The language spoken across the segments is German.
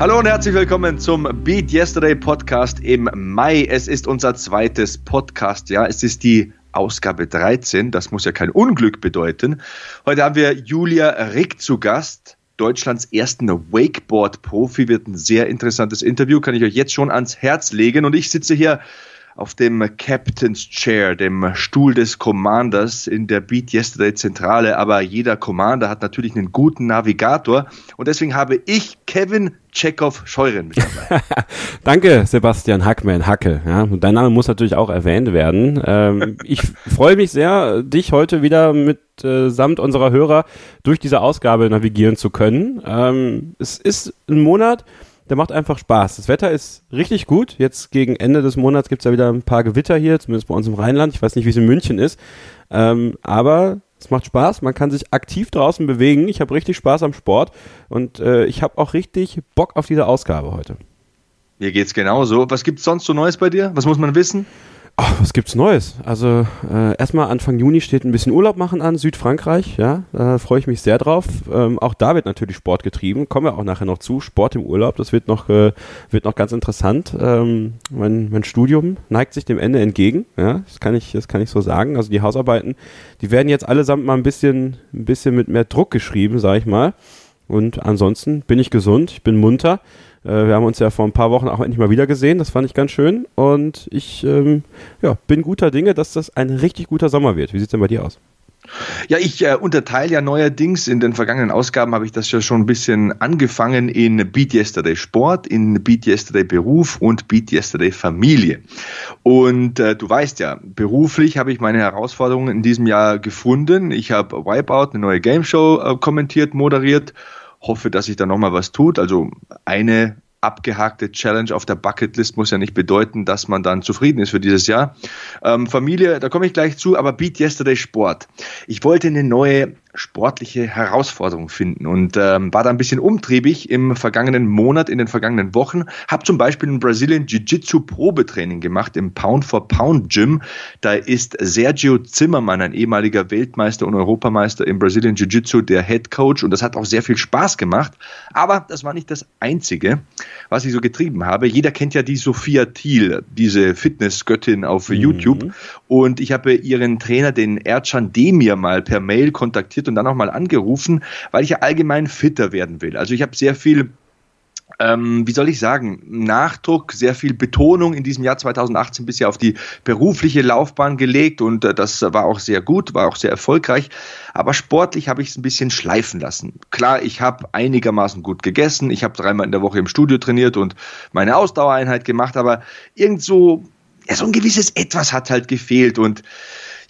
Hallo und herzlich willkommen zum Beat Yesterday Podcast im Mai. Es ist unser zweites Podcast, ja. Es ist die Ausgabe 13. Das muss ja kein Unglück bedeuten. Heute haben wir Julia Rick zu Gast. Deutschlands ersten Wakeboard-Profi wird ein sehr interessantes Interview, kann ich euch jetzt schon ans Herz legen. Und ich sitze hier auf dem Captain's Chair, dem Stuhl des Commanders in der Beat Yesterday Zentrale. Aber jeder Commander hat natürlich einen guten Navigator. Und deswegen habe ich Kevin Chekhov Scheuren mit dabei. Danke, Sebastian Hackman, Hacke. Ja, dein Name muss natürlich auch erwähnt werden. Ähm, ich freue mich sehr, dich heute wieder mit äh, samt unserer Hörer durch diese Ausgabe navigieren zu können. Ähm, es ist ein Monat, der macht einfach Spaß. Das Wetter ist richtig gut. Jetzt gegen Ende des Monats gibt es ja wieder ein paar Gewitter hier, zumindest bei uns im Rheinland. Ich weiß nicht, wie es in München ist. Ähm, aber es macht Spaß, man kann sich aktiv draußen bewegen. Ich habe richtig Spaß am Sport und äh, ich habe auch richtig Bock auf diese Ausgabe heute. Mir geht's genauso. Was gibt's sonst so Neues bei dir? Was muss man wissen? Ach, was gibt's Neues? Also äh, erstmal Anfang Juni steht ein bisschen Urlaub machen an, Südfrankreich, ja, da freue ich mich sehr drauf. Ähm, auch da wird natürlich Sport getrieben, kommen wir auch nachher noch zu. Sport im Urlaub, das wird noch, äh, wird noch ganz interessant. Ähm, mein, mein Studium neigt sich dem Ende entgegen, ja, das kann ich, das kann ich so sagen. Also die Hausarbeiten, die werden jetzt allesamt mal ein bisschen, ein bisschen mit mehr Druck geschrieben, sag ich mal. Und ansonsten bin ich gesund, ich bin munter. Äh, wir haben uns ja vor ein paar Wochen auch endlich mal wieder gesehen. Das fand ich ganz schön. Und ich ähm, ja, bin guter Dinge, dass das ein richtig guter Sommer wird. Wie sieht es denn bei dir aus? Ja, ich äh, unterteile ja neuerdings, in den vergangenen Ausgaben habe ich das ja schon ein bisschen angefangen in Beat Yesterday Sport, in Beat Yesterday Beruf und Beat Yesterday Familie. Und äh, du weißt ja, beruflich habe ich meine Herausforderungen in diesem Jahr gefunden. Ich habe Wipeout, eine neue Game Show äh, kommentiert, moderiert hoffe, dass sich da nochmal was tut. Also eine abgehakte Challenge auf der Bucketlist muss ja nicht bedeuten, dass man dann zufrieden ist für dieses Jahr. Ähm, Familie, da komme ich gleich zu, aber Beat Yesterday Sport. Ich wollte eine neue sportliche Herausforderung finden und ähm, war da ein bisschen umtriebig im vergangenen Monat, in den vergangenen Wochen. Habe zum Beispiel ein Brazilian Jiu-Jitsu Probetraining gemacht im Pound for Pound Gym. Da ist Sergio Zimmermann, ein ehemaliger Weltmeister und Europameister im Brazilian Jiu-Jitsu, der Head Coach und das hat auch sehr viel Spaß gemacht. Aber das war nicht das Einzige, was ich so getrieben habe. Jeder kennt ja die Sophia Thiel, diese Fitnessgöttin auf mhm. YouTube und ich habe ihren Trainer, den Ercan Demir, mal per Mail kontaktiert und dann auch mal angerufen, weil ich ja allgemein fitter werden will. Also ich habe sehr viel ähm, wie soll ich sagen, Nachdruck, sehr viel Betonung in diesem Jahr 2018 bisher auf die berufliche Laufbahn gelegt und äh, das war auch sehr gut, war auch sehr erfolgreich. Aber sportlich habe ich es ein bisschen schleifen lassen. Klar, ich habe einigermaßen gut gegessen, ich habe dreimal in der Woche im Studio trainiert und meine Ausdauereinheit gemacht, aber irgend so, ja, so ein gewisses Etwas hat halt gefehlt und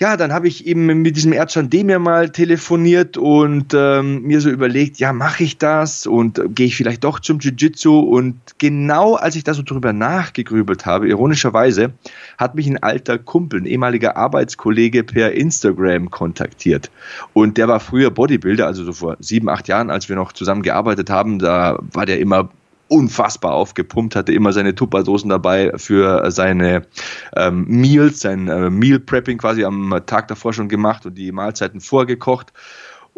ja, dann habe ich eben mit diesem Erdschan Demir mal telefoniert und ähm, mir so überlegt, ja, mache ich das und gehe ich vielleicht doch zum Jiu-Jitsu? Und genau als ich da so drüber nachgegrübelt habe, ironischerweise, hat mich ein alter Kumpel, ein ehemaliger Arbeitskollege per Instagram kontaktiert. Und der war früher Bodybuilder, also so vor sieben, acht Jahren, als wir noch zusammen gearbeitet haben, da war der immer unfassbar aufgepumpt, hatte immer seine Tupperdosen dabei für seine ähm, Meals, sein äh, Meal Prepping quasi am Tag davor schon gemacht und die Mahlzeiten vorgekocht.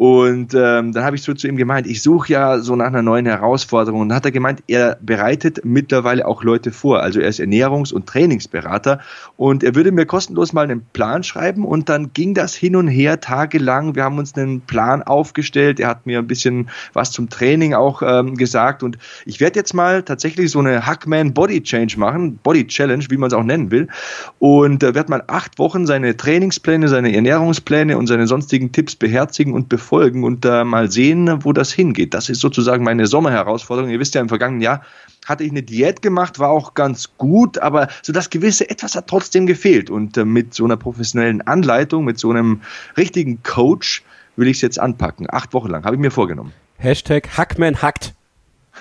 Und ähm, dann habe ich so zu ihm gemeint, ich suche ja so nach einer neuen Herausforderung. Und dann hat er gemeint, er bereitet mittlerweile auch Leute vor. Also er ist Ernährungs- und Trainingsberater und er würde mir kostenlos mal einen Plan schreiben und dann ging das hin und her tagelang. Wir haben uns einen Plan aufgestellt. Er hat mir ein bisschen was zum Training auch ähm, gesagt und ich werde jetzt mal tatsächlich so eine Hackman Body Change machen, Body Challenge, wie man es auch nennen will. Und äh, werde mal acht Wochen seine Trainingspläne, seine Ernährungspläne und seine sonstigen Tipps beherzigen und befolgen verfolgen und da mal sehen, wo das hingeht. Das ist sozusagen meine Sommerherausforderung. Ihr wisst ja, im vergangenen Jahr hatte ich eine Diät gemacht, war auch ganz gut, aber so das gewisse etwas hat trotzdem gefehlt. Und äh, mit so einer professionellen Anleitung, mit so einem richtigen Coach will ich es jetzt anpacken. Acht Wochen lang, habe ich mir vorgenommen. Hashtag Hackman hackt.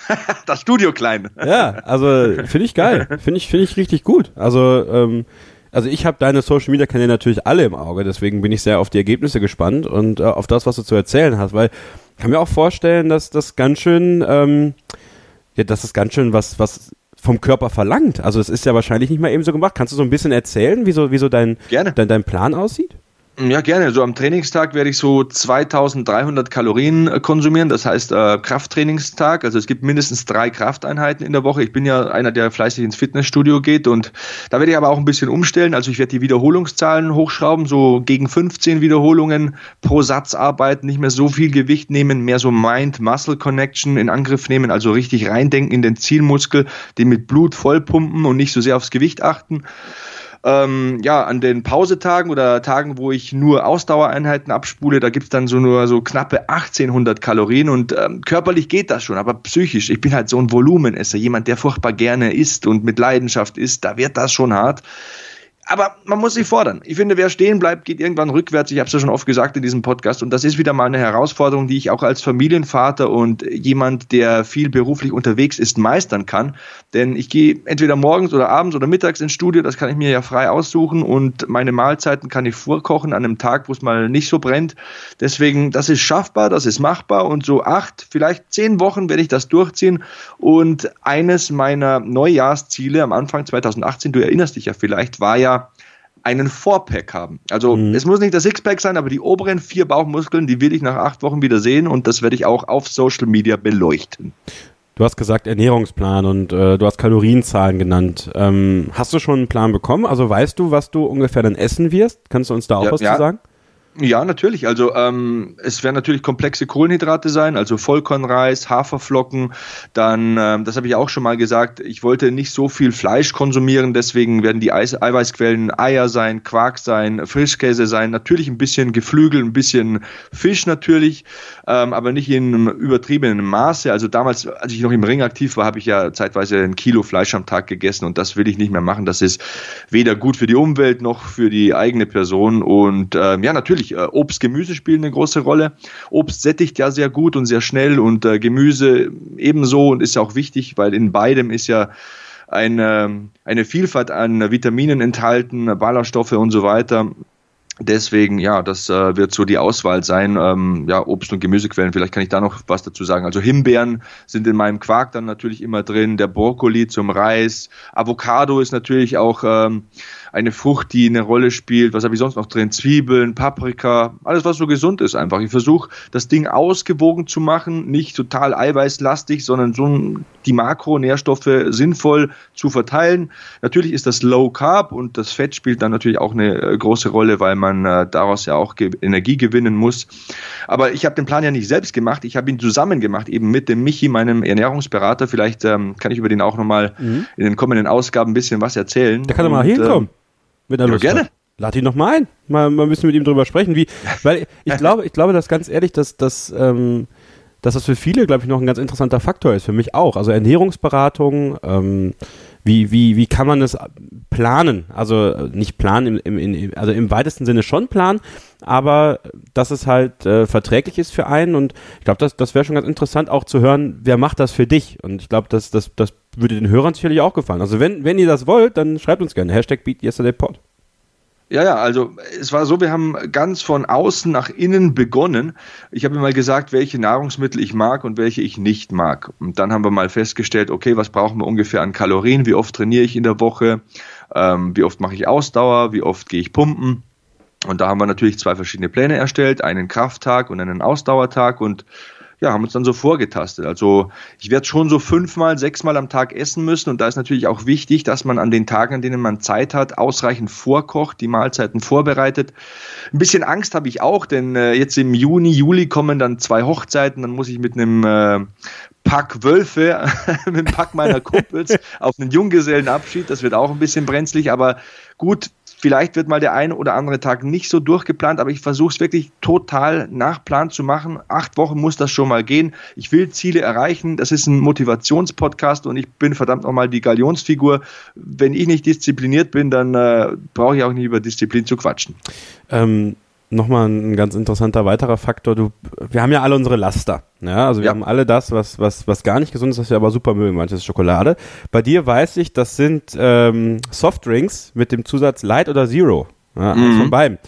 das Studio klein. Ja, also finde ich geil. Finde ich, finde ich richtig gut. Also, ähm, also ich habe deine Social Media Kanäle natürlich alle im Auge, deswegen bin ich sehr auf die Ergebnisse gespannt und äh, auf das, was du zu erzählen hast, weil ich kann mir auch vorstellen, dass das ganz schön, ähm, ja, dass das ganz schön was, was vom Körper verlangt. Also es ist ja wahrscheinlich nicht mal eben so gemacht. Kannst du so ein bisschen erzählen, wie so, wie so dein, dein, dein Plan aussieht? Ja, gerne. So am Trainingstag werde ich so 2300 Kalorien äh, konsumieren. Das heißt äh, Krafttrainingstag. Also es gibt mindestens drei Krafteinheiten in der Woche. Ich bin ja einer, der fleißig ins Fitnessstudio geht und da werde ich aber auch ein bisschen umstellen. Also ich werde die Wiederholungszahlen hochschrauben, so gegen 15 Wiederholungen pro Satz arbeiten, nicht mehr so viel Gewicht nehmen, mehr so Mind-Muscle-Connection in Angriff nehmen, also richtig reindenken in den Zielmuskel, den mit Blut vollpumpen und nicht so sehr aufs Gewicht achten. Ähm, ja, an den Pausetagen oder Tagen, wo ich nur Ausdauereinheiten abspule, da gibt's dann so nur so knappe 1800 Kalorien und ähm, körperlich geht das schon, aber psychisch, ich bin halt so ein Volumenesser, jemand, der furchtbar gerne isst und mit Leidenschaft isst, da wird das schon hart aber man muss sich fordern. Ich finde, wer stehen bleibt, geht irgendwann rückwärts. Ich habe es ja schon oft gesagt in diesem Podcast. Und das ist wieder mal eine Herausforderung, die ich auch als Familienvater und jemand, der viel beruflich unterwegs ist, meistern kann. Denn ich gehe entweder morgens oder abends oder mittags ins Studio, das kann ich mir ja frei aussuchen. Und meine Mahlzeiten kann ich vorkochen an einem Tag, wo es mal nicht so brennt. Deswegen, das ist schaffbar, das ist machbar. Und so acht, vielleicht zehn Wochen werde ich das durchziehen. Und eines meiner Neujahrsziele am Anfang 2018, du erinnerst dich ja vielleicht, war ja, einen Fourpack haben. Also mhm. es muss nicht das Sixpack sein, aber die oberen vier Bauchmuskeln, die will ich nach acht Wochen wieder sehen und das werde ich auch auf Social Media beleuchten. Du hast gesagt Ernährungsplan und äh, du hast Kalorienzahlen genannt. Ähm, hast du schon einen Plan bekommen? Also weißt du, was du ungefähr dann essen wirst? Kannst du uns da auch ja, was ja. zu sagen? Ja, natürlich. Also ähm, es werden natürlich komplexe Kohlenhydrate sein, also Vollkornreis, Haferflocken. Dann, ähm, das habe ich auch schon mal gesagt, ich wollte nicht so viel Fleisch konsumieren, deswegen werden die Eis Eiweißquellen Eier sein, Quark sein, Frischkäse sein, natürlich ein bisschen Geflügel, ein bisschen Fisch natürlich, ähm, aber nicht in einem übertriebenen Maße. Also damals, als ich noch im Ring aktiv war, habe ich ja zeitweise ein Kilo Fleisch am Tag gegessen und das will ich nicht mehr machen. Das ist weder gut für die Umwelt noch für die eigene Person. Und ähm, ja, natürlich natürlich, äh, Obst, Gemüse spielen eine große Rolle. Obst sättigt ja sehr gut und sehr schnell und äh, Gemüse ebenso und ist ja auch wichtig, weil in beidem ist ja eine, eine Vielfalt an Vitaminen enthalten, Ballaststoffe und so weiter. Deswegen, ja, das äh, wird so die Auswahl sein. Ähm, ja, Obst- und Gemüsequellen, vielleicht kann ich da noch was dazu sagen. Also Himbeeren sind in meinem Quark dann natürlich immer drin, der Brokkoli zum Reis, Avocado ist natürlich auch ähm, eine Frucht, die eine Rolle spielt. Was habe ich sonst noch drin? Zwiebeln, Paprika, alles was so gesund ist einfach. Ich versuche das Ding ausgewogen zu machen, nicht total eiweißlastig, sondern so die Makronährstoffe sinnvoll zu verteilen. Natürlich ist das Low Carb und das Fett spielt dann natürlich auch eine äh, große Rolle, weil man äh, daraus ja auch Energie gewinnen muss. Aber ich habe den Plan ja nicht selbst gemacht, ich habe ihn zusammen gemacht, eben mit dem Michi, meinem Ernährungsberater. Vielleicht ähm, kann ich über den auch nochmal mhm. in den kommenden Ausgaben ein bisschen was erzählen. Da kann er mal hinkommen. Äh, wenn er ja, Lust gerne. Hat. Lad ihn noch mal ein. Mal, mal ein bisschen mit ihm drüber sprechen. Wie, weil ich glaube, ich glaube, dass ganz ehrlich, dass, dass, ähm, dass das für viele, glaube ich, noch ein ganz interessanter Faktor ist. Für mich auch. Also Ernährungsberatung, ähm, wie, wie, wie kann man das planen? Also nicht planen, im, im, im, also im weitesten Sinne schon planen, aber dass es halt äh, verträglich ist für einen und ich glaube, das, das wäre schon ganz interessant auch zu hören, wer macht das für dich? Und ich glaube, das, das, das würde den Hörern sicherlich auch gefallen. Also wenn, wenn ihr das wollt, dann schreibt uns gerne. Hashtag BeatYesterdayPod. Ja, ja, also es war so, wir haben ganz von außen nach innen begonnen. Ich habe mal gesagt, welche Nahrungsmittel ich mag und welche ich nicht mag. Und dann haben wir mal festgestellt, okay, was brauchen wir ungefähr an Kalorien, wie oft trainiere ich in der Woche, ähm, wie oft mache ich Ausdauer, wie oft gehe ich pumpen. Und da haben wir natürlich zwei verschiedene Pläne erstellt, einen Krafttag und einen Ausdauertag und ja, haben uns dann so vorgetastet. Also ich werde schon so fünfmal, sechsmal am Tag essen müssen und da ist natürlich auch wichtig, dass man an den Tagen, an denen man Zeit hat, ausreichend vorkocht, die Mahlzeiten vorbereitet. Ein bisschen Angst habe ich auch, denn äh, jetzt im Juni, Juli kommen dann zwei Hochzeiten, dann muss ich mit einem äh, Pack Wölfe, mit dem Pack meiner Kumpels auf einen Junggesellenabschied. Das wird auch ein bisschen brenzlig, aber gut, Vielleicht wird mal der eine oder andere Tag nicht so durchgeplant, aber ich versuche es wirklich total nach Plan zu machen. Acht Wochen muss das schon mal gehen. Ich will Ziele erreichen. Das ist ein Motivationspodcast und ich bin verdammt nochmal die Galionsfigur. Wenn ich nicht diszipliniert bin, dann äh, brauche ich auch nicht über Disziplin zu quatschen. Ähm nochmal ein ganz interessanter weiterer Faktor. Du, wir haben ja alle unsere Laster. Ja, also wir ja. haben alle das, was, was, was gar nicht gesund ist, was wir aber super mögen. Manches ist Schokolade. Bei dir weiß ich, das sind ähm, Softdrinks mit dem Zusatz Light oder Zero. Ja, mhm. von beiden.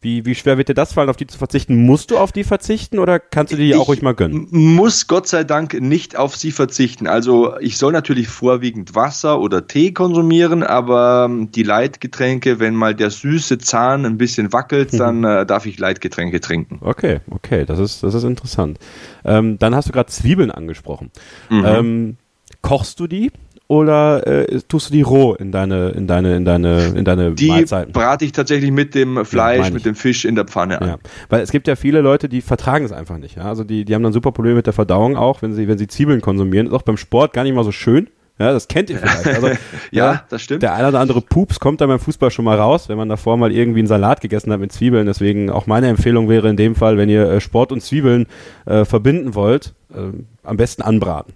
Wie, wie schwer wird dir das fallen, auf die zu verzichten? Musst du auf die verzichten oder kannst du die ich auch ruhig mal gönnen? Muss Gott sei Dank nicht auf sie verzichten. Also ich soll natürlich vorwiegend Wasser oder Tee konsumieren, aber ähm, die Leitgetränke, wenn mal der süße Zahn ein bisschen wackelt, mhm. dann äh, darf ich Leitgetränke trinken. Okay, okay, das ist, das ist interessant. Ähm, dann hast du gerade Zwiebeln angesprochen. Mhm. Ähm, kochst du die? Oder äh, tust du die roh in deine in deine in deine in deine die Mahlzeiten? Die brate ich tatsächlich mit dem Fleisch, ja, mit dem Fisch in der Pfanne an. Ja. Weil es gibt ja viele Leute, die vertragen es einfach nicht. Ja? Also die die haben dann super Probleme mit der Verdauung auch, wenn sie wenn sie Zwiebeln konsumieren. Ist auch beim Sport gar nicht mal so schön. Ja, das kennt ihr vielleicht. Also, ja, ja, das stimmt. Der eine oder andere Pups kommt dann beim Fußball schon mal raus, wenn man davor mal irgendwie einen Salat gegessen hat mit Zwiebeln. Deswegen auch meine Empfehlung wäre in dem Fall, wenn ihr äh, Sport und Zwiebeln äh, verbinden wollt, äh, am besten anbraten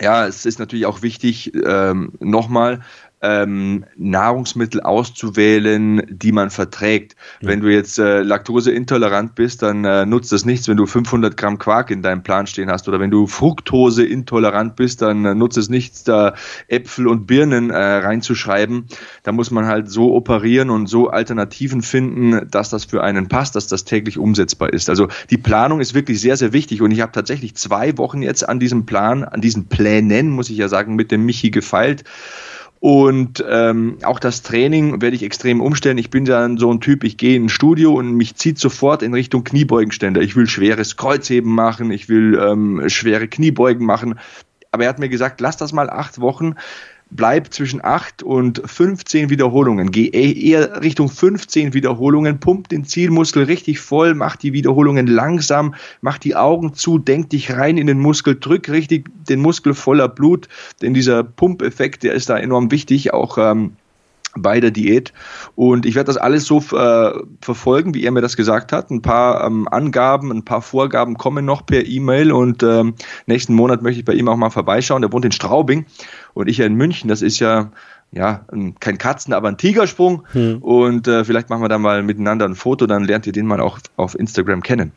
ja, es ist natürlich auch wichtig, ähm, nochmal, ähm, Nahrungsmittel auszuwählen, die man verträgt. Ja. Wenn du jetzt äh, laktoseintolerant bist, dann äh, nutzt das nichts, wenn du 500 Gramm Quark in deinem Plan stehen hast. Oder wenn du Fructoseintolerant bist, dann äh, nutzt es nichts, da Äpfel und Birnen äh, reinzuschreiben. Da muss man halt so operieren und so Alternativen finden, dass das für einen passt, dass das täglich umsetzbar ist. Also die Planung ist wirklich sehr, sehr wichtig. Und ich habe tatsächlich zwei Wochen jetzt an diesem Plan, an diesen Plänen, muss ich ja sagen, mit dem Michi gefeilt. Und ähm, auch das Training werde ich extrem umstellen. Ich bin dann so ein Typ, ich gehe in ein Studio und mich zieht sofort in Richtung Kniebeugenständer. Ich will schweres Kreuzheben machen, ich will ähm, schwere Kniebeugen machen. Aber er hat mir gesagt, lass das mal acht Wochen bleib zwischen 8 und 15 Wiederholungen. Geh e-, eher Richtung 15 Wiederholungen, pump den Zielmuskel richtig voll, mach die Wiederholungen langsam, mach die Augen zu, denk dich rein in den Muskel, drück richtig den Muskel voller Blut, denn dieser Pumpeffekt, der ist da enorm wichtig, auch ähm, bei der Diät. Und ich werde das alles so äh, verfolgen, wie er mir das gesagt hat. Ein paar ähm, Angaben, ein paar Vorgaben kommen noch per E-Mail und ähm, nächsten Monat möchte ich bei ihm auch mal vorbeischauen. Der wohnt in Straubing und ich ja in München. Das ist ja ja, kein Katzen, aber ein Tigersprung. Hm. Und äh, vielleicht machen wir da mal miteinander ein Foto, dann lernt ihr den mal auch auf Instagram kennen.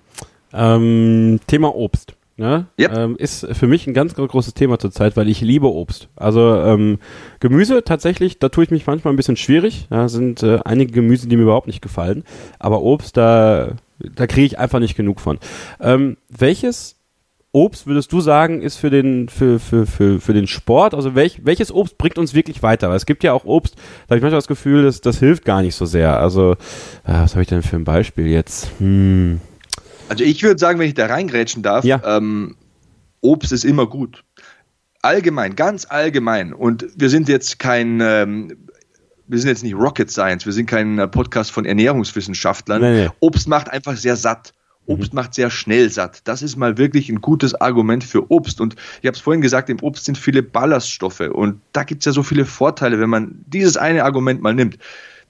Ähm, Thema Obst. Ne? Yep. Ähm, ist für mich ein ganz, ganz großes Thema zurzeit, weil ich liebe Obst. Also ähm, Gemüse tatsächlich, da tue ich mich manchmal ein bisschen schwierig. Da sind äh, einige Gemüse, die mir überhaupt nicht gefallen. Aber Obst, da, da kriege ich einfach nicht genug von. Ähm, welches Obst würdest du sagen, ist für den, für, für, für, für den Sport? Also welch, welches Obst bringt uns wirklich weiter? Weil es gibt ja auch Obst, da habe ich manchmal das Gefühl, dass das hilft gar nicht so sehr. Also, äh, was habe ich denn für ein Beispiel jetzt? Hm. Also ich würde sagen, wenn ich da reingrätschen darf, ja. ähm, Obst ist immer gut. Allgemein, ganz allgemein. Und wir sind jetzt kein, ähm, wir sind jetzt nicht Rocket Science, wir sind kein äh, Podcast von Ernährungswissenschaftlern. Nee, nee. Obst macht einfach sehr satt. Obst macht sehr schnell satt. Das ist mal wirklich ein gutes Argument für Obst. Und ich habe es vorhin gesagt, im Obst sind viele Ballaststoffe. Und da gibt es ja so viele Vorteile, wenn man dieses eine Argument mal nimmt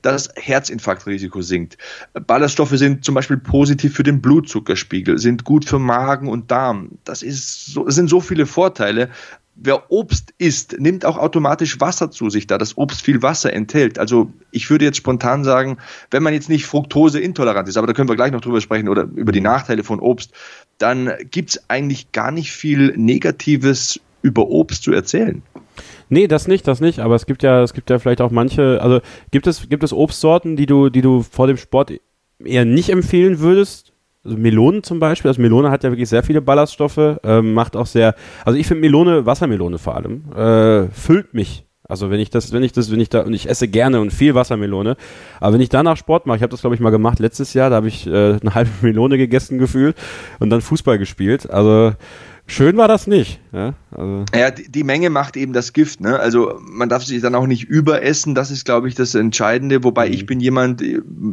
das Herzinfarktrisiko sinkt. Ballaststoffe sind zum Beispiel positiv für den Blutzuckerspiegel, sind gut für Magen und Darm. Das, ist so, das sind so viele Vorteile. Wer Obst isst, nimmt auch automatisch Wasser zu sich, da das Obst viel Wasser enthält. Also ich würde jetzt spontan sagen, wenn man jetzt nicht Fructose intolerant ist, aber da können wir gleich noch drüber sprechen oder über die Nachteile von Obst, dann gibt es eigentlich gar nicht viel Negatives über Obst zu erzählen. Nee, das nicht, das nicht. Aber es gibt ja, es gibt ja vielleicht auch manche, also gibt es, gibt es Obstsorten, die du, die du vor dem Sport eher nicht empfehlen würdest? Also Melonen zum Beispiel. Also Melone hat ja wirklich sehr viele Ballaststoffe, ähm, macht auch sehr, also ich finde Melone, Wassermelone vor allem, äh, füllt mich. Also wenn ich das, wenn ich das, wenn ich da, und ich esse gerne und viel Wassermelone, aber wenn ich danach Sport mache, ich habe das glaube ich mal gemacht letztes Jahr, da habe ich äh, eine halbe Melone gegessen gefühlt und dann Fußball gespielt. Also Schön war das nicht. Ja, also. ja die, die, Menge macht eben das Gift. Ne? Also man darf sich dann auch nicht überessen. Das ist, glaube ich, das Entscheidende. Wobei mhm. ich bin jemand,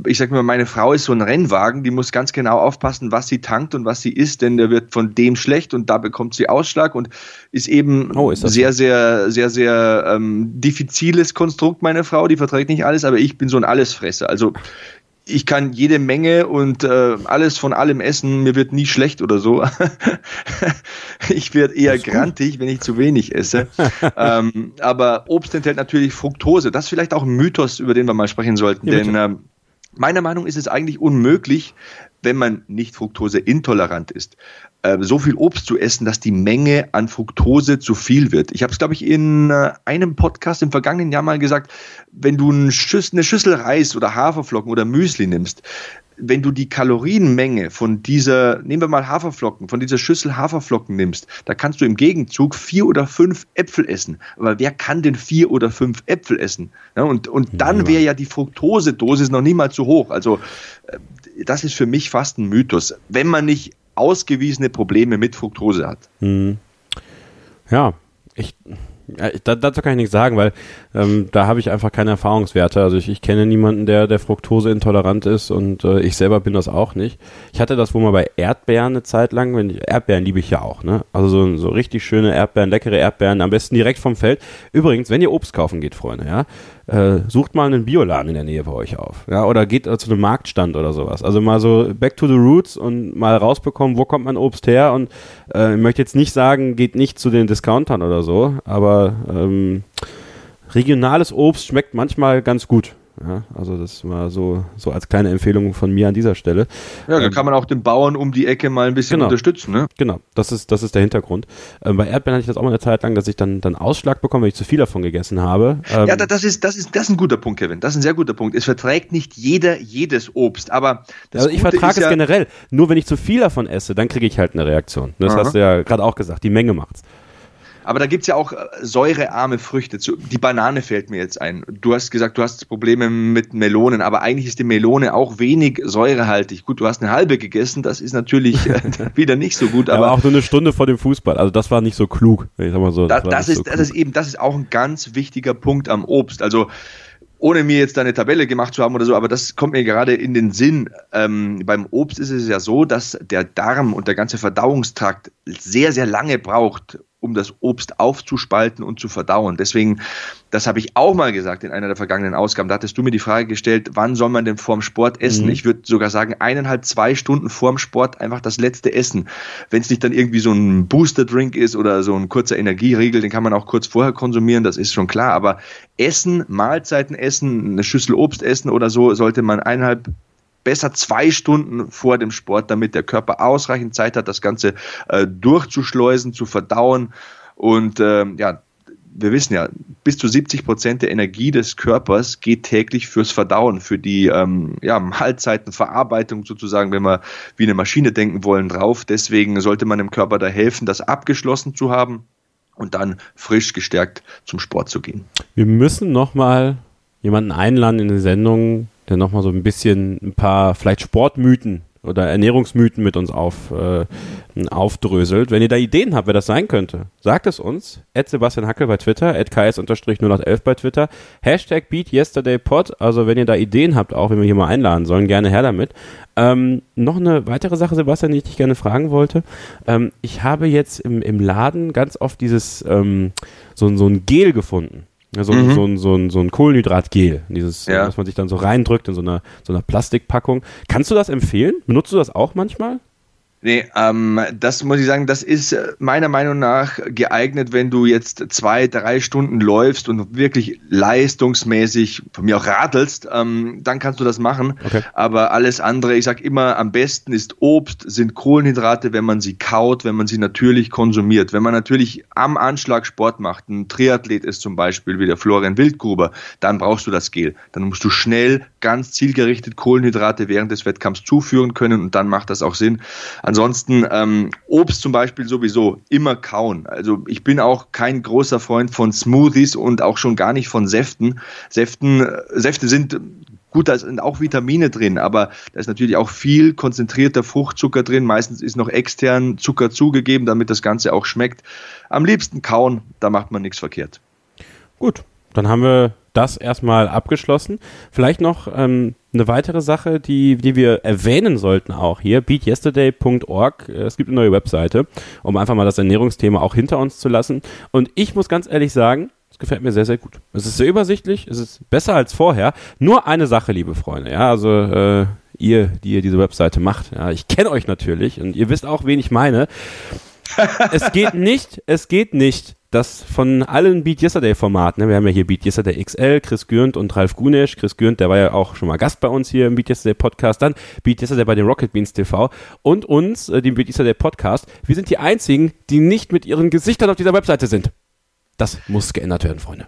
ich sag mal, meine Frau ist so ein Rennwagen, die muss ganz genau aufpassen, was sie tankt und was sie isst, denn der wird von dem schlecht und da bekommt sie Ausschlag und ist eben oh, ist sehr, sehr, sehr, sehr ähm, diffiziles Konstrukt, meine Frau. Die verträgt nicht alles, aber ich bin so ein Allesfresser. Also ich kann jede Menge und äh, alles von allem essen, mir wird nie schlecht oder so. ich werde eher grantig, wenn ich zu wenig esse. ähm, aber Obst enthält natürlich Fructose. Das ist vielleicht auch ein Mythos, über den wir mal sprechen sollten. Ja, denn äh, meiner Meinung ist es eigentlich unmöglich, wenn man nicht fruktoseintolerant ist, äh, so viel Obst zu essen, dass die Menge an Fructose zu viel wird. Ich habe es, glaube ich, in äh, einem Podcast im vergangenen Jahr mal gesagt, wenn du eine Schüssel, eine Schüssel Reis oder Haferflocken oder Müsli nimmst, wenn du die Kalorienmenge von dieser, nehmen wir mal Haferflocken, von dieser Schüssel Haferflocken nimmst, da kannst du im Gegenzug vier oder fünf Äpfel essen. Aber wer kann denn vier oder fünf Äpfel essen? Ja, und, und dann wäre ja die Fructosedosis noch nie mal zu hoch. Also äh, das ist für mich fast ein Mythos. Wenn man nicht ausgewiesene Probleme mit Fructose hat. Hm. Ja, ich, ja, dazu kann ich nichts sagen, weil ähm, da habe ich einfach keine Erfahrungswerte. Also ich, ich kenne niemanden, der der Fructose intolerant ist und äh, ich selber bin das auch nicht. Ich hatte das wohl mal bei Erdbeeren eine Zeit lang. Wenn ich, Erdbeeren liebe ich ja auch, ne? Also so, so richtig schöne Erdbeeren, leckere Erdbeeren, am besten direkt vom Feld. Übrigens, wenn ihr Obst kaufen geht, Freunde, ja, äh, sucht mal einen Bioladen in der Nähe bei euch auf. Ja, oder geht äh, zu einem Marktstand oder sowas. Also mal so back to the roots und mal rausbekommen, wo kommt mein Obst her. Und äh, ich möchte jetzt nicht sagen, geht nicht zu den Discountern oder so, aber ähm, regionales Obst schmeckt manchmal ganz gut. Ja, also das war so, so als kleine Empfehlung von mir an dieser Stelle. Ja, da ähm, kann man auch den Bauern um die Ecke mal ein bisschen genau, unterstützen. Ne? Genau, das ist, das ist der Hintergrund. Ähm, bei Erdbeeren hatte ich das auch mal eine Zeit lang, dass ich dann, dann Ausschlag bekomme, wenn ich zu viel davon gegessen habe. Ähm, ja, das ist, das, ist, das ist ein guter Punkt, Kevin. Das ist ein sehr guter Punkt. Es verträgt nicht jeder jedes Obst, aber also ich vertrage es ja generell. Nur wenn ich zu viel davon esse, dann kriege ich halt eine Reaktion. Das Aha. hast du ja gerade auch gesagt, die Menge macht's. Aber da gibt's ja auch äh, säurearme Früchte. Die Banane fällt mir jetzt ein. Du hast gesagt, du hast Probleme mit Melonen, aber eigentlich ist die Melone auch wenig säurehaltig. Gut, du hast eine halbe gegessen, das ist natürlich äh, wieder nicht so gut. Aber, aber, auch nur eine Stunde vor dem Fußball. Also das war nicht so klug. Ich sag mal so. Das, ist, so das ist eben, das ist auch ein ganz wichtiger Punkt am Obst. Also ohne mir jetzt eine Tabelle gemacht zu haben oder so, aber das kommt mir gerade in den Sinn. Ähm, beim Obst ist es ja so, dass der Darm und der ganze Verdauungstrakt sehr, sehr lange braucht, um das Obst aufzuspalten und zu verdauen. Deswegen, das habe ich auch mal gesagt in einer der vergangenen Ausgaben. Da hattest du mir die Frage gestellt, wann soll man denn vorm Sport essen? Mhm. Ich würde sogar sagen, eineinhalb, zwei Stunden vorm Sport einfach das letzte Essen. Wenn es nicht dann irgendwie so ein Booster-Drink ist oder so ein kurzer Energieriegel, den kann man auch kurz vorher konsumieren, das ist schon klar. Aber Essen, Mahlzeiten essen, eine Schüssel Obst essen oder so, sollte man eineinhalb besser zwei Stunden vor dem Sport, damit der Körper ausreichend Zeit hat, das Ganze äh, durchzuschleusen, zu verdauen. Und äh, ja, wir wissen ja, bis zu 70 Prozent der Energie des Körpers geht täglich fürs Verdauen, für die ähm, ja, Mahlzeitenverarbeitung sozusagen, wenn wir wie eine Maschine denken wollen, drauf. Deswegen sollte man dem Körper da helfen, das abgeschlossen zu haben und dann frisch gestärkt zum Sport zu gehen. Wir müssen nochmal jemanden einladen in die Sendung, der nochmal so ein bisschen ein paar vielleicht Sportmythen oder Ernährungsmythen mit uns auf, äh, aufdröselt. Wenn ihr da Ideen habt, wer das sein könnte, sagt es uns. At Sebastian Hackel bei Twitter, at ks-011 bei Twitter, Hashtag BeatYesterdayPod. Also wenn ihr da Ideen habt, auch wenn wir hier mal einladen sollen, gerne her damit. Ähm, noch eine weitere Sache, Sebastian, die ich dich gerne fragen wollte. Ähm, ich habe jetzt im, im Laden ganz oft dieses ähm, so, so ein Gel gefunden. Ja, so, mhm. so, ein, so, ein, so ein Kohlenhydratgel, dieses, ja. was man sich dann so reindrückt in so einer, so einer Plastikpackung. Kannst du das empfehlen? Benutzt du das auch manchmal? Nee, ähm, das muss ich sagen, das ist äh, meiner Meinung nach geeignet, wenn du jetzt zwei, drei Stunden läufst und wirklich leistungsmäßig von mir auch radelst, ähm, dann kannst du das machen. Okay. Aber alles andere, ich sag immer, am besten ist Obst, sind Kohlenhydrate, wenn man sie kaut, wenn man sie natürlich konsumiert. Wenn man natürlich am Anschlag Sport macht, ein Triathlet ist zum Beispiel wie der Florian Wildgruber, dann brauchst du das Gel. Dann musst du schnell, ganz zielgerichtet Kohlenhydrate während des Wettkampfs zuführen können und dann macht das auch Sinn. Ansonsten ähm, Obst zum Beispiel sowieso immer kauen. Also ich bin auch kein großer Freund von Smoothies und auch schon gar nicht von Säften. Säften, äh, Säfte sind Gut, da sind auch Vitamine drin, aber da ist natürlich auch viel konzentrierter Fruchtzucker drin. Meistens ist noch extern Zucker zugegeben, damit das Ganze auch schmeckt. Am liebsten kauen, da macht man nichts verkehrt. Gut, dann haben wir das erstmal abgeschlossen. Vielleicht noch ähm, eine weitere Sache, die, die wir erwähnen sollten auch hier, beatyesterday.org. Es gibt eine neue Webseite, um einfach mal das Ernährungsthema auch hinter uns zu lassen. Und ich muss ganz ehrlich sagen, es gefällt mir sehr, sehr gut. Es ist sehr übersichtlich, es ist besser als vorher. Nur eine Sache, liebe Freunde, ja, also äh, ihr, die ihr diese Webseite macht, ja, ich kenne euch natürlich und ihr wisst auch, wen ich meine. Es geht nicht, es geht nicht, dass von allen Beat Yesterday Formaten, ne, wir haben ja hier Beat Yesterday XL, Chris Gürnt und Ralf Gunesch. Chris Gürnt, der war ja auch schon mal Gast bei uns hier im Beat Yesterday Podcast, dann Beat Yesterday bei den Rocket Beans TV und uns, äh, dem Beat Yesterday Podcast. Wir sind die einzigen, die nicht mit ihren Gesichtern auf dieser Webseite sind. Das muss geändert werden, Freunde.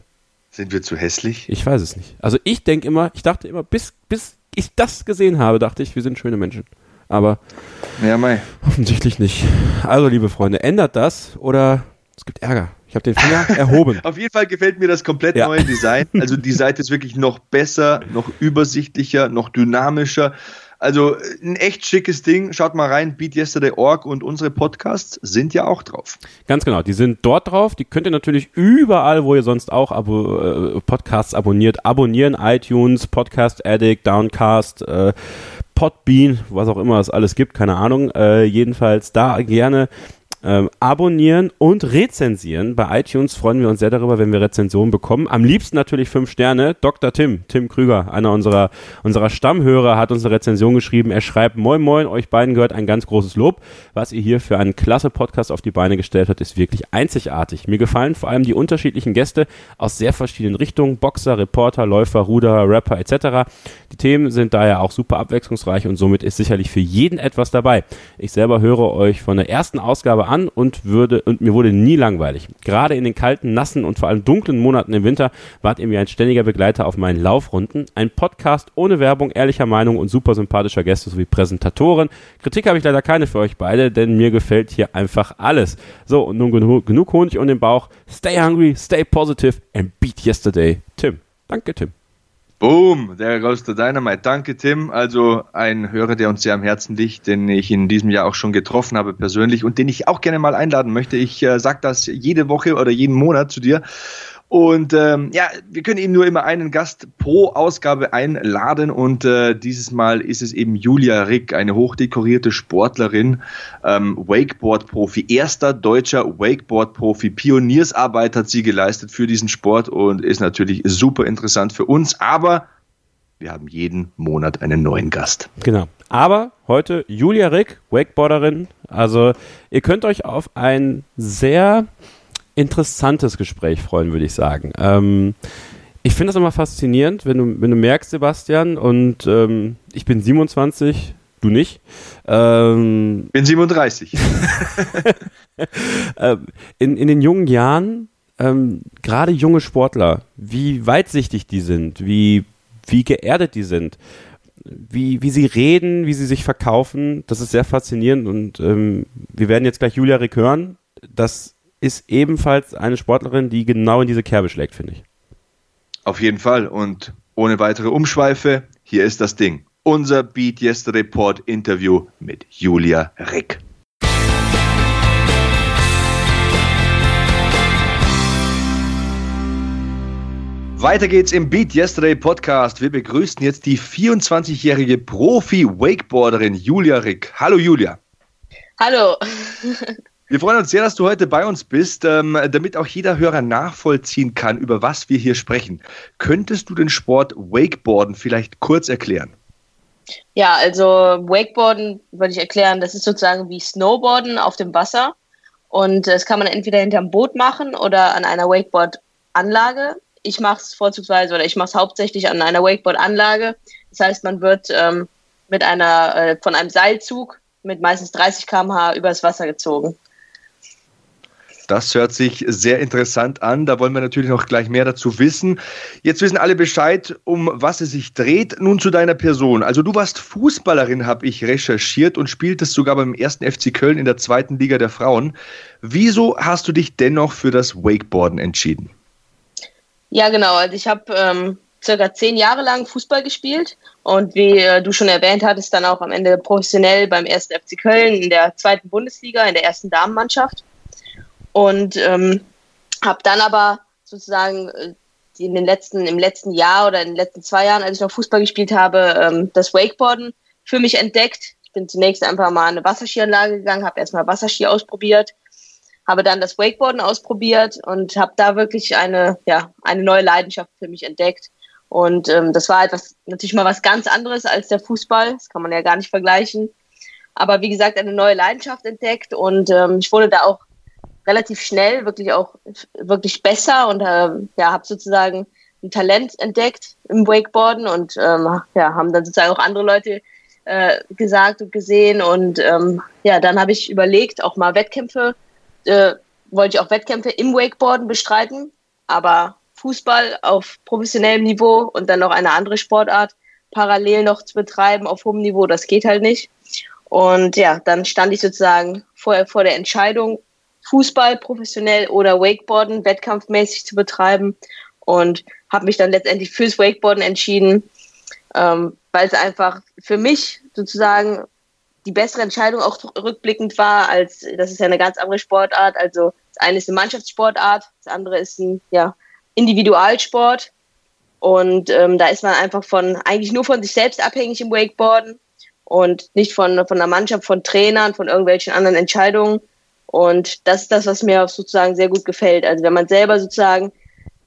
Sind wir zu hässlich? Ich weiß es nicht. Also ich denke immer, ich dachte immer, bis, bis ich das gesehen habe, dachte ich, wir sind schöne Menschen. Aber ja, mei. offensichtlich nicht. Also, liebe Freunde, ändert das oder es gibt Ärger. Ich habe den Finger erhoben. Auf jeden Fall gefällt mir das komplett ja. neue Design. Also die Seite ist wirklich noch besser, noch übersichtlicher, noch dynamischer. Also ein echt schickes Ding. Schaut mal rein, BeatYesterday.org und unsere Podcasts sind ja auch drauf. Ganz genau, die sind dort drauf. Die könnt ihr natürlich überall, wo ihr sonst auch abo äh, Podcasts abonniert, abonnieren. iTunes, Podcast Addict, Downcast, äh, Podbean, was auch immer es alles gibt, keine Ahnung. Äh, jedenfalls da gerne ähm, abonnieren und rezensieren. Bei iTunes freuen wir uns sehr darüber, wenn wir Rezensionen bekommen. Am liebsten natürlich fünf Sterne. Dr. Tim, Tim Krüger, einer unserer, unserer Stammhörer, hat uns eine Rezension geschrieben. Er schreibt, moin moin, euch beiden gehört ein ganz großes Lob. Was ihr hier für einen klasse Podcast auf die Beine gestellt habt, ist wirklich einzigartig. Mir gefallen vor allem die unterschiedlichen Gäste aus sehr verschiedenen Richtungen. Boxer, Reporter, Läufer, Ruder, Rapper etc. Die Themen sind daher auch super abwechslungsreich und somit ist sicherlich für jeden etwas dabei. Ich selber höre euch von der ersten Ausgabe an und würde und mir wurde nie langweilig. Gerade in den kalten, nassen und vor allem dunklen Monaten im Winter wart ihr mir ein ständiger Begleiter auf meinen Laufrunden. Ein Podcast ohne Werbung, ehrlicher Meinung und super sympathischer Gäste sowie Präsentatoren. Kritik habe ich leider keine für euch beide, denn mir gefällt hier einfach alles. So, und nun genug, genug Honig um den Bauch. Stay hungry, stay positive and beat yesterday. Tim. Danke, Tim. Boom, der Roaster Dynamite. Danke, Tim. Also ein Hörer, der uns sehr am Herzen liegt, den ich in diesem Jahr auch schon getroffen habe persönlich und den ich auch gerne mal einladen möchte. Ich äh, sage das jede Woche oder jeden Monat zu dir. Und ähm, ja, wir können eben nur immer einen Gast pro Ausgabe einladen und äh, dieses Mal ist es eben Julia Rick, eine hochdekorierte Sportlerin, ähm, Wakeboard-Profi, erster deutscher Wakeboard-Profi, Pioniersarbeit hat sie geleistet für diesen Sport und ist natürlich super interessant für uns, aber wir haben jeden Monat einen neuen Gast. Genau. Aber heute Julia Rick, Wakeboarderin. Also ihr könnt euch auf ein sehr interessantes Gespräch freuen, würde ich sagen. Ähm, ich finde das immer faszinierend, wenn du, wenn du merkst, Sebastian, und ähm, ich bin 27, du nicht. Ähm, bin 37. Ähm, in, in den jungen Jahren, ähm, gerade junge Sportler, wie weitsichtig die sind, wie, wie geerdet die sind, wie, wie sie reden, wie sie sich verkaufen, das ist sehr faszinierend und ähm, wir werden jetzt gleich Julia Rick hören. Das ist ebenfalls eine Sportlerin, die genau in diese Kerbe schlägt, finde ich. Auf jeden Fall. Und ohne weitere Umschweife, hier ist das Ding. Unser Beat Yesterday Report Interview mit Julia Rick. Weiter geht's im Beat Yesterday Podcast. Wir begrüßen jetzt die 24-jährige Profi-Wakeboarderin Julia Rick. Hallo Julia. Hallo. Wir freuen uns sehr, dass du heute bei uns bist, ähm, damit auch jeder Hörer nachvollziehen kann, über was wir hier sprechen. Könntest du den Sport Wakeboarden vielleicht kurz erklären? Ja, also Wakeboarden würde ich erklären, das ist sozusagen wie Snowboarden auf dem Wasser. Und das kann man entweder hinterm Boot machen oder an einer Wakeboard-Anlage. Ich mache es vorzugsweise oder ich mache es hauptsächlich an einer Wakeboard-Anlage. Das heißt, man wird ähm, mit einer, äh, von einem Seilzug mit meistens 30 km/h übers Wasser gezogen. Das hört sich sehr interessant an. Da wollen wir natürlich noch gleich mehr dazu wissen. Jetzt wissen alle Bescheid, um was es sich dreht. Nun zu deiner Person. Also du warst Fußballerin, habe ich recherchiert und spieltest sogar beim ersten FC Köln in der zweiten Liga der Frauen. Wieso hast du dich dennoch für das Wakeboarden entschieden? Ja, genau. Also ich habe ähm, circa zehn Jahre lang Fußball gespielt und wie äh, du schon erwähnt hattest, dann auch am Ende professionell beim ersten FC Köln in der zweiten Bundesliga, in der ersten Damenmannschaft. Und ähm, habe dann aber sozusagen äh, in den letzten, im letzten Jahr oder in den letzten zwei Jahren, als ich noch Fußball gespielt habe, ähm, das Wakeboarden für mich entdeckt. Ich bin zunächst einfach mal eine Wasserskianlage gegangen, habe erstmal Wasserski ausprobiert, habe dann das Wakeboarden ausprobiert und habe da wirklich eine, ja, eine neue Leidenschaft für mich entdeckt. Und ähm, das war etwas, natürlich mal was ganz anderes als der Fußball. Das kann man ja gar nicht vergleichen. aber wie gesagt eine neue Leidenschaft entdeckt und ähm, ich wurde da auch relativ schnell wirklich auch wirklich besser und ähm, ja, habe sozusagen ein Talent entdeckt im Wakeboarden und ähm, ja, haben dann sozusagen auch andere Leute äh, gesagt und gesehen und ähm, ja, dann habe ich überlegt, auch mal Wettkämpfe, äh, wollte ich auch Wettkämpfe im Wakeboarden bestreiten, aber Fußball auf professionellem Niveau und dann noch eine andere Sportart parallel noch zu betreiben auf hohem Niveau, das geht halt nicht. Und ja, dann stand ich sozusagen vor, vor der Entscheidung, Fußball professionell oder Wakeboarden wettkampfmäßig zu betreiben und habe mich dann letztendlich fürs Wakeboarden entschieden, ähm, weil es einfach für mich sozusagen die bessere Entscheidung auch rückblickend war, als das ist ja eine ganz andere Sportart. Also das eine ist eine Mannschaftssportart, das andere ist ein ja, Individualsport. Und ähm, da ist man einfach von eigentlich nur von sich selbst abhängig im Wakeboarden und nicht von, von der Mannschaft, von Trainern, von irgendwelchen anderen Entscheidungen. Und das ist das, was mir sozusagen sehr gut gefällt. Also wenn man selber sozusagen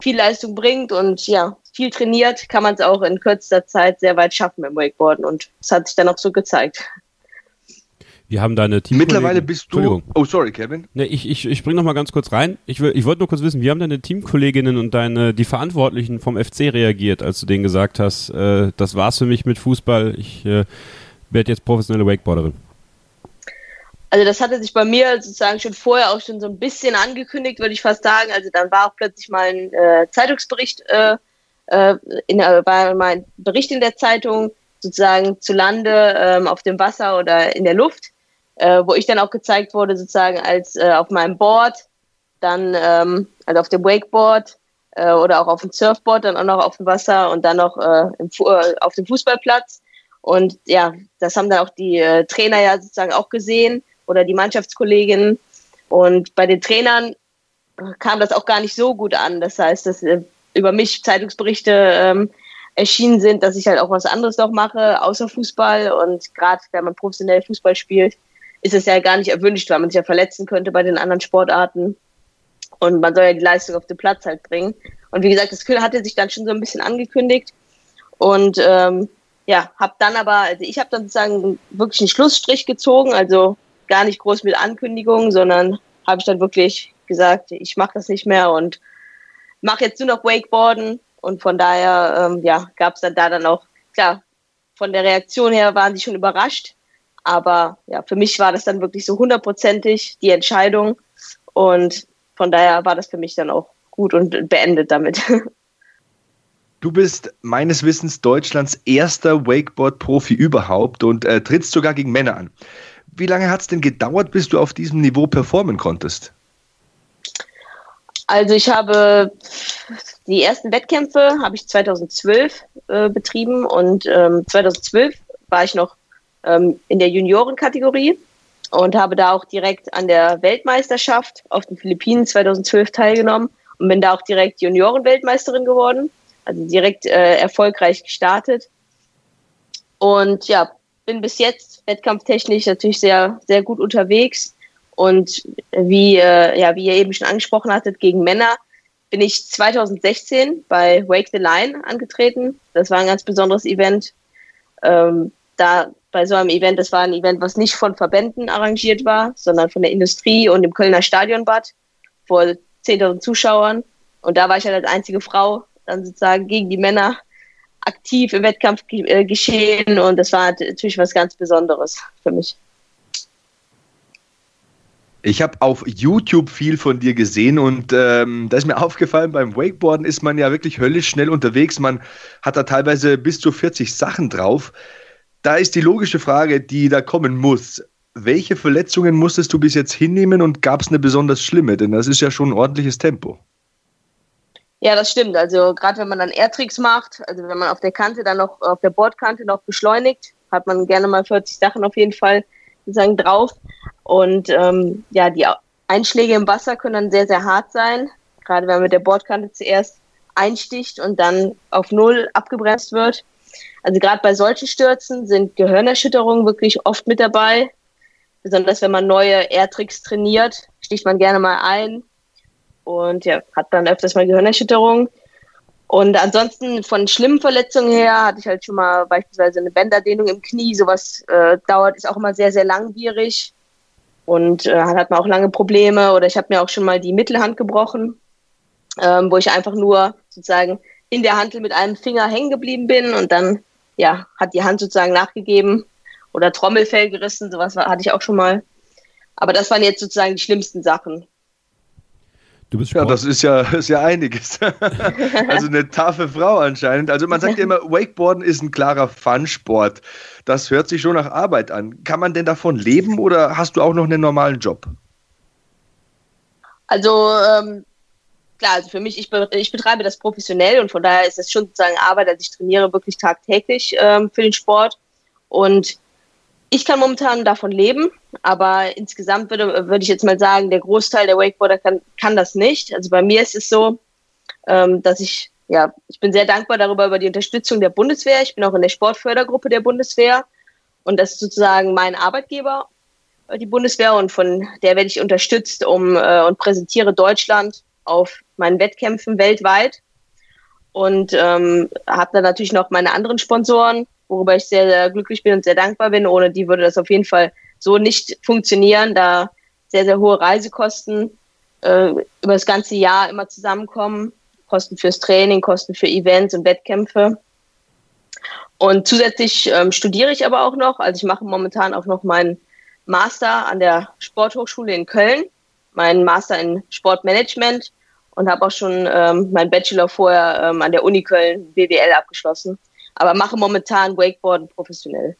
viel Leistung bringt und ja, viel trainiert, kann man es auch in kürzester Zeit sehr weit schaffen im Wakeboarden. Und das hat sich dann auch so gezeigt. Wir haben deine Team Mittlerweile bist du. Oh, sorry, Kevin. Ne, ich, ich, ich bring noch mal ganz kurz rein. Ich, ich wollte nur kurz wissen, wie haben deine Teamkolleginnen und deine, die Verantwortlichen vom FC reagiert, als du denen gesagt hast, äh, das war's für mich mit Fußball, ich äh, werde jetzt professionelle Wakeboarderin? Also das hatte sich bei mir sozusagen schon vorher auch schon so ein bisschen angekündigt, würde ich fast sagen. Also dann war auch plötzlich mal ein äh, Zeitungsbericht, äh, äh, in, äh, war mal ein Bericht in der Zeitung sozusagen zu Lande ähm, auf dem Wasser oder in der Luft, äh, wo ich dann auch gezeigt wurde sozusagen als äh, auf meinem Board, dann ähm, also auf dem Wakeboard äh, oder auch auf dem Surfboard, dann auch noch auf dem Wasser und dann noch äh, äh, auf dem Fußballplatz. Und ja, das haben dann auch die äh, Trainer ja sozusagen auch gesehen oder die Mannschaftskolleginnen. Und bei den Trainern kam das auch gar nicht so gut an. Das heißt, dass äh, über mich Zeitungsberichte ähm, erschienen sind, dass ich halt auch was anderes noch mache, außer Fußball. Und gerade wenn man professionell Fußball spielt, ist es ja gar nicht erwünscht, weil man sich ja verletzen könnte bei den anderen Sportarten. Und man soll ja die Leistung auf den Platz halt bringen. Und wie gesagt, das hatte sich dann schon so ein bisschen angekündigt. Und ähm, ja, habe dann aber, also ich habe dann sozusagen wirklich einen Schlussstrich gezogen. Also gar nicht groß mit Ankündigungen, sondern habe ich dann wirklich gesagt, ich mache das nicht mehr und mache jetzt nur noch Wakeboarden. Und von daher, ähm, ja, gab es dann da dann auch, klar, von der Reaktion her waren sie schon überrascht. Aber ja, für mich war das dann wirklich so hundertprozentig die Entscheidung. Und von daher war das für mich dann auch gut und beendet damit. Du bist meines Wissens Deutschlands erster Wakeboard-Profi überhaupt und äh, trittst sogar gegen Männer an. Wie lange hat es denn gedauert, bis du auf diesem Niveau performen konntest? Also ich habe die ersten Wettkämpfe habe ich 2012 äh, betrieben und ähm, 2012 war ich noch ähm, in der Juniorenkategorie und habe da auch direkt an der Weltmeisterschaft auf den Philippinen 2012 teilgenommen und bin da auch direkt Juniorenweltmeisterin geworden, also direkt äh, erfolgreich gestartet. Und ja, bin bis jetzt wettkampftechnisch natürlich sehr, sehr gut unterwegs. Und wie, äh, ja, wie ihr eben schon angesprochen hattet, gegen Männer bin ich 2016 bei Wake the Line angetreten. Das war ein ganz besonderes Event. Ähm, da bei so einem Event, das war ein Event, was nicht von Verbänden arrangiert war, sondern von der Industrie und im Kölner Stadionbad vor 10.000 Zuschauern. Und da war ich halt als einzige Frau dann sozusagen gegen die Männer aktiv im Wettkampf äh, geschehen und das war natürlich was ganz Besonderes für mich. Ich habe auf YouTube viel von dir gesehen und ähm, da ist mir aufgefallen, beim Wakeboarden ist man ja wirklich höllisch schnell unterwegs. Man hat da teilweise bis zu 40 Sachen drauf. Da ist die logische Frage, die da kommen muss. Welche Verletzungen musstest du bis jetzt hinnehmen und gab es eine besonders schlimme? Denn das ist ja schon ein ordentliches Tempo. Ja, das stimmt. Also gerade wenn man dann Airtricks macht, also wenn man auf der Kante dann noch, auf der Bordkante noch beschleunigt, hat man gerne mal 40 Sachen auf jeden Fall sozusagen drauf. Und ähm, ja, die Einschläge im Wasser können dann sehr, sehr hart sein. Gerade wenn man mit der Bordkante zuerst einsticht und dann auf Null abgebremst wird. Also gerade bei solchen Stürzen sind Gehirnerschütterungen wirklich oft mit dabei. Besonders wenn man neue Airtricks trainiert, sticht man gerne mal ein, und ja, hat dann öfters mal Gehirnerschütterung. Und ansonsten von schlimmen Verletzungen her hatte ich halt schon mal beispielsweise eine Bänderdehnung im Knie. Sowas äh, dauert, ist auch immer sehr, sehr langwierig und äh, hat man auch lange Probleme. Oder ich habe mir auch schon mal die Mittelhand gebrochen, ähm, wo ich einfach nur sozusagen in der Handel mit einem Finger hängen geblieben bin und dann ja hat die Hand sozusagen nachgegeben oder Trommelfell gerissen. Sowas hatte ich auch schon mal. Aber das waren jetzt sozusagen die schlimmsten Sachen. Du bist Sport. Ja, das ist ja, ist ja einiges. also eine taffe Frau anscheinend. Also man sagt ja immer, Wakeboarden ist ein klarer Fun-Sport. Das hört sich schon nach Arbeit an. Kann man denn davon leben oder hast du auch noch einen normalen Job? Also ähm, klar, also für mich, ich, be ich betreibe das professionell und von daher ist es schon sozusagen Arbeit. Also ich trainiere wirklich tagtäglich ähm, für den Sport und ich kann momentan davon leben, aber insgesamt würde, würde ich jetzt mal sagen, der Großteil der Wakeboarder kann, kann das nicht. Also bei mir ist es so, ähm, dass ich, ja, ich bin sehr dankbar darüber, über die Unterstützung der Bundeswehr. Ich bin auch in der Sportfördergruppe der Bundeswehr und das ist sozusagen mein Arbeitgeber, äh, die Bundeswehr und von der werde ich unterstützt um, äh, und präsentiere Deutschland auf meinen Wettkämpfen weltweit und ähm, habe dann natürlich noch meine anderen Sponsoren, worüber ich sehr, sehr glücklich bin und sehr dankbar bin. Ohne die würde das auf jeden Fall so nicht funktionieren, da sehr, sehr hohe Reisekosten äh, über das ganze Jahr immer zusammenkommen. Kosten fürs Training, Kosten für Events und Wettkämpfe. Und zusätzlich ähm, studiere ich aber auch noch. Also ich mache momentan auch noch meinen Master an der Sporthochschule in Köln, meinen Master in Sportmanagement und habe auch schon ähm, meinen Bachelor vorher ähm, an der Uni Köln BWL abgeschlossen aber mache momentan Wakeboarden professionell.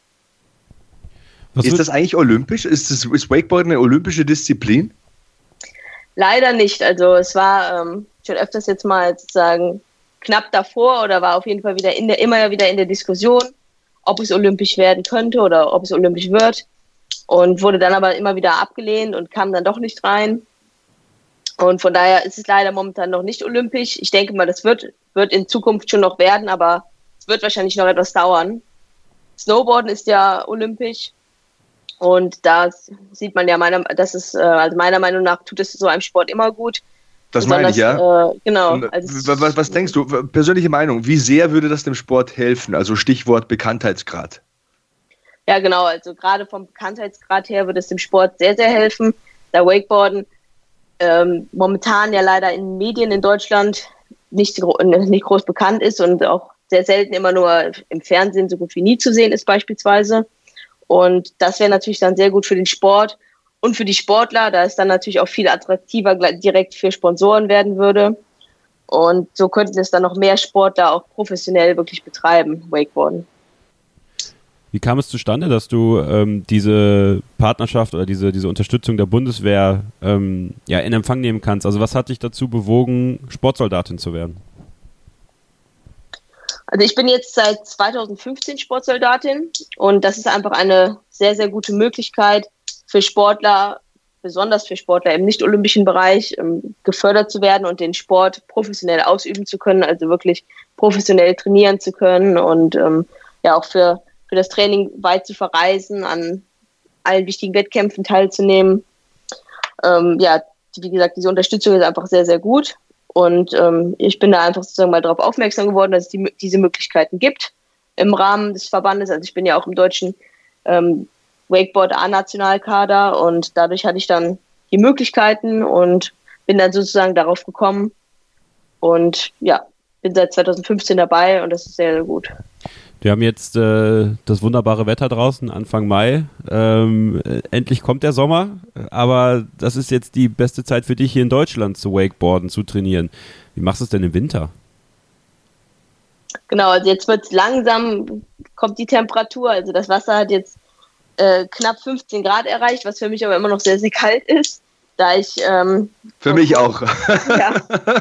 Was ist das eigentlich olympisch? Ist, das, ist Wakeboarden eine olympische Disziplin? Leider nicht. Also es war ähm, schon öfters jetzt mal sozusagen knapp davor oder war auf jeden Fall wieder in der, immer wieder in der Diskussion, ob es olympisch werden könnte oder ob es olympisch wird. Und wurde dann aber immer wieder abgelehnt und kam dann doch nicht rein. Und von daher ist es leider momentan noch nicht olympisch. Ich denke mal, das wird, wird in Zukunft schon noch werden, aber es wird wahrscheinlich noch etwas dauern. Snowboarden ist ja olympisch. Und da sieht man ja, meiner, das ist, äh, also meiner Meinung nach tut es so einem Sport immer gut. Das meine ich, ja. Äh, genau. Also was, was denkst du, persönliche Meinung, wie sehr würde das dem Sport helfen? Also Stichwort Bekanntheitsgrad. Ja, genau. Also gerade vom Bekanntheitsgrad her würde es dem Sport sehr, sehr helfen. Da Wakeboarden ähm, momentan ja leider in Medien in Deutschland nicht, nicht groß bekannt ist und auch sehr selten immer nur im Fernsehen so gut wie nie zu sehen ist beispielsweise. Und das wäre natürlich dann sehr gut für den Sport und für die Sportler, da es dann natürlich auch viel attraktiver direkt für Sponsoren werden würde. Und so könnten es dann noch mehr Sportler auch professionell wirklich betreiben, Wakeboarden. Wie kam es zustande, dass du ähm, diese Partnerschaft oder diese, diese Unterstützung der Bundeswehr ähm, ja, in Empfang nehmen kannst? Also was hat dich dazu bewogen, Sportsoldatin zu werden? Also ich bin jetzt seit 2015 Sportsoldatin und das ist einfach eine sehr, sehr gute Möglichkeit für Sportler, besonders für Sportler im nicht-olympischen Bereich, ähm, gefördert zu werden und den Sport professionell ausüben zu können, also wirklich professionell trainieren zu können und ähm, ja auch für, für das Training weit zu verreisen, an allen wichtigen Wettkämpfen teilzunehmen. Ähm, ja, wie gesagt, diese Unterstützung ist einfach sehr, sehr gut. Und ähm, ich bin da einfach sozusagen mal darauf aufmerksam geworden, dass es die, diese Möglichkeiten gibt im Rahmen des Verbandes. Also ich bin ja auch im deutschen ähm, Wakeboard A-Nationalkader und dadurch hatte ich dann die Möglichkeiten und bin dann sozusagen darauf gekommen und ja, bin seit 2015 dabei und das ist sehr, sehr gut. Wir haben jetzt äh, das wunderbare Wetter draußen, Anfang Mai. Ähm, äh, endlich kommt der Sommer, aber das ist jetzt die beste Zeit für dich hier in Deutschland zu Wakeboarden, zu trainieren. Wie machst du es denn im Winter? Genau, also jetzt wird langsam, kommt die Temperatur, also das Wasser hat jetzt äh, knapp 15 Grad erreicht, was für mich aber immer noch sehr, sehr kalt ist da ich. Ähm, Für mich auch. ja,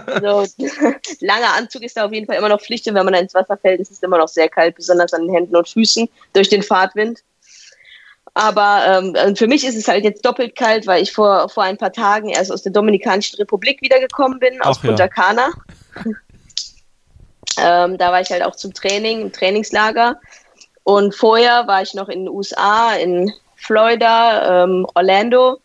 also, langer Anzug ist da auf jeden Fall immer noch Pflicht und wenn man da ins Wasser fällt, ist es immer noch sehr kalt, besonders an den Händen und Füßen durch den Fahrtwind. Aber ähm, also für mich ist es halt jetzt doppelt kalt, weil ich vor, vor ein paar Tagen erst aus der Dominikanischen Republik wiedergekommen bin, aus Ach, Punta Cana. ähm, da war ich halt auch zum Training, im Trainingslager. Und vorher war ich noch in den USA, in Florida, ähm, Orlando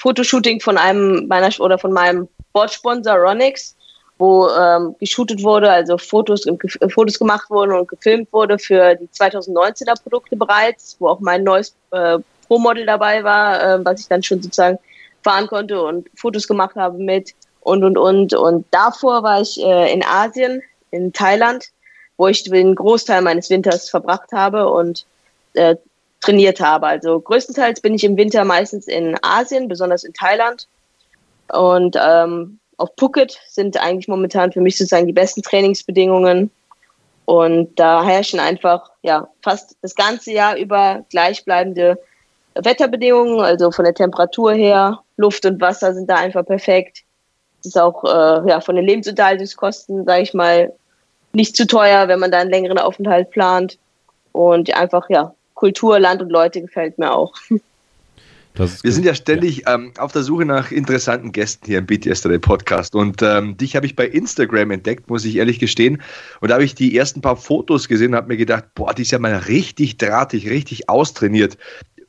Fotoshooting von einem meiner oder von meinem Bordsponsor Ronix. wo ähm, geshootet wurde, also Fotos, äh, Fotos gemacht wurden und gefilmt wurde für die 2019er Produkte bereits, wo auch mein neues äh, Pro-Model dabei war, äh, was ich dann schon sozusagen fahren konnte und Fotos gemacht habe mit und und und. Und davor war ich äh, in Asien, in Thailand, wo ich den Großteil meines Winters verbracht habe und äh, trainiert habe. Also größtenteils bin ich im Winter meistens in Asien, besonders in Thailand. Und ähm, auf Phuket sind eigentlich momentan für mich sozusagen die besten Trainingsbedingungen. Und da herrschen einfach ja fast das ganze Jahr über gleichbleibende Wetterbedingungen, also von der Temperatur her, Luft und Wasser sind da einfach perfekt. Es ist auch äh, ja, von den Lebensunterhaltungskosten, sage ich mal, nicht zu teuer, wenn man da einen längeren Aufenthalt plant. Und einfach, ja, Kultur, Land und Leute gefällt mir auch. Wir sind ja ständig ja. Ähm, auf der Suche nach interessanten Gästen hier im Beat Yesterday Podcast. Und ähm, dich habe ich bei Instagram entdeckt, muss ich ehrlich gestehen. Und da habe ich die ersten paar Fotos gesehen und habe mir gedacht, boah, die ist ja mal richtig drahtig, richtig austrainiert.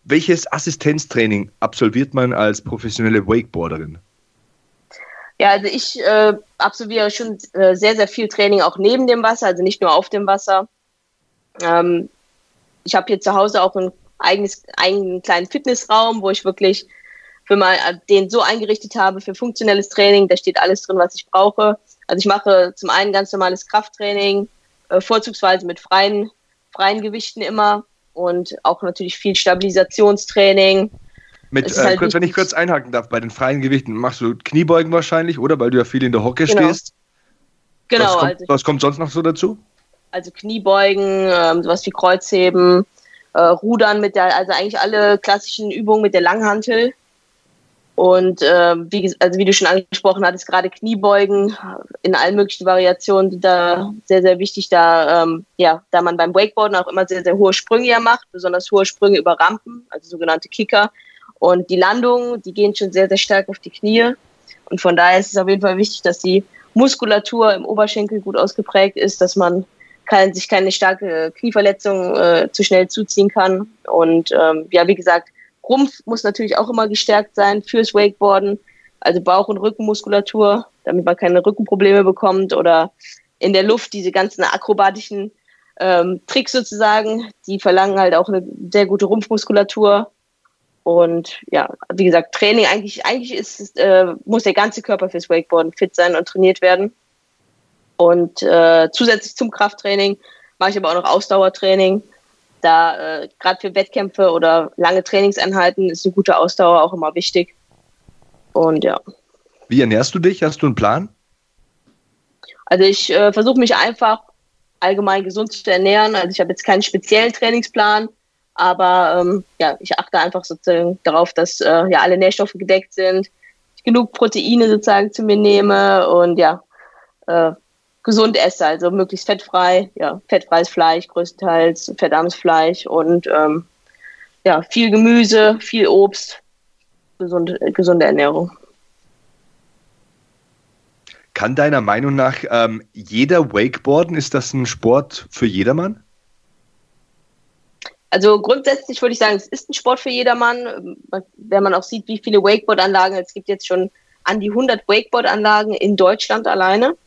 Welches Assistenztraining absolviert man als professionelle Wakeboarderin? Ja, also ich äh, absolviere schon äh, sehr, sehr viel Training auch neben dem Wasser, also nicht nur auf dem Wasser. Ähm, ich habe hier zu Hause auch ein eigenes, einen kleinen Fitnessraum, wo ich wirklich für mal den so eingerichtet habe für funktionelles Training. Da steht alles drin, was ich brauche. Also ich mache zum einen ganz normales Krafttraining, äh, vorzugsweise mit freien, freien Gewichten immer und auch natürlich viel Stabilisationstraining. Mit, äh, halt kurz, wenn ich kurz einhaken darf, bei den freien Gewichten machst du Kniebeugen wahrscheinlich, oder? Weil du ja viel in der Hocke genau. stehst. Genau. Was kommt, also was kommt sonst noch so dazu? Also Kniebeugen, ähm, sowas wie Kreuzheben, äh, Rudern mit der, also eigentlich alle klassischen Übungen mit der Langhantel. Und äh, wie, also wie du schon angesprochen hattest, gerade Kniebeugen in allen möglichen Variationen sind da sehr, sehr wichtig, da, ähm, ja, da man beim Wakeboarden auch immer sehr, sehr hohe Sprünge ja macht, besonders hohe Sprünge über Rampen, also sogenannte Kicker. Und die Landungen, die gehen schon sehr, sehr stark auf die Knie. Und von daher ist es auf jeden Fall wichtig, dass die Muskulatur im Oberschenkel gut ausgeprägt ist, dass man kein, sich keine starke Knieverletzung äh, zu schnell zuziehen kann. Und ähm, ja, wie gesagt, Rumpf muss natürlich auch immer gestärkt sein fürs Wakeboarden, also Bauch- und Rückenmuskulatur, damit man keine Rückenprobleme bekommt oder in der Luft diese ganzen akrobatischen ähm, Tricks sozusagen, die verlangen halt auch eine sehr gute Rumpfmuskulatur. Und ja, wie gesagt, Training eigentlich, eigentlich ist, äh, muss der ganze Körper fürs Wakeboarden fit sein und trainiert werden. Und äh, zusätzlich zum Krafttraining mache ich aber auch noch Ausdauertraining. Da äh, gerade für Wettkämpfe oder lange Trainingseinheiten ist eine gute Ausdauer auch immer wichtig. Und ja. Wie ernährst du dich? Hast du einen Plan? Also ich äh, versuche mich einfach allgemein gesund zu ernähren. Also ich habe jetzt keinen speziellen Trainingsplan, aber ähm, ja, ich achte einfach sozusagen darauf, dass äh, ja alle Nährstoffe gedeckt sind, ich genug Proteine sozusagen zu mir nehme und ja, äh, gesund esse, also möglichst fettfrei, ja, fettfreies Fleisch größtenteils, fettarmes Fleisch und ähm, ja, viel Gemüse, viel Obst, gesunde, gesunde Ernährung. Kann deiner Meinung nach ähm, jeder Wakeboarden? Ist das ein Sport für jedermann? Also grundsätzlich würde ich sagen, es ist ein Sport für jedermann. Wenn man auch sieht, wie viele Wakeboard-Anlagen, es gibt jetzt schon an die 100 Wakeboard-Anlagen in Deutschland alleine.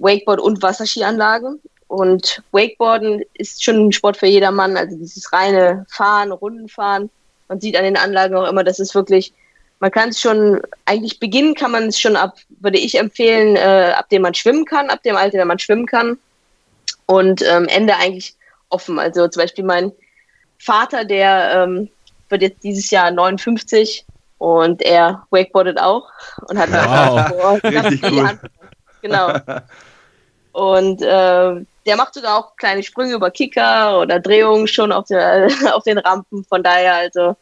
Wakeboard und Wasserskianlagen. Und Wakeboarden ist schon ein Sport für jedermann, also dieses reine Fahren, Rundenfahren. Man sieht an den Anlagen auch immer, dass es wirklich, man kann es schon, eigentlich beginnen kann man es schon ab, würde ich empfehlen, äh, ab dem man schwimmen kann, ab dem Alter, der man schwimmen kann. Und ähm, Ende eigentlich offen. Also zum Beispiel mein Vater, der ähm, wird jetzt dieses Jahr 59 und er wakeboardet auch und hat wow. vor, richtig cool. Genau. Und äh, der macht sogar auch kleine Sprünge über Kicker oder Drehungen schon auf, der, auf den Rampen. Von daher, also.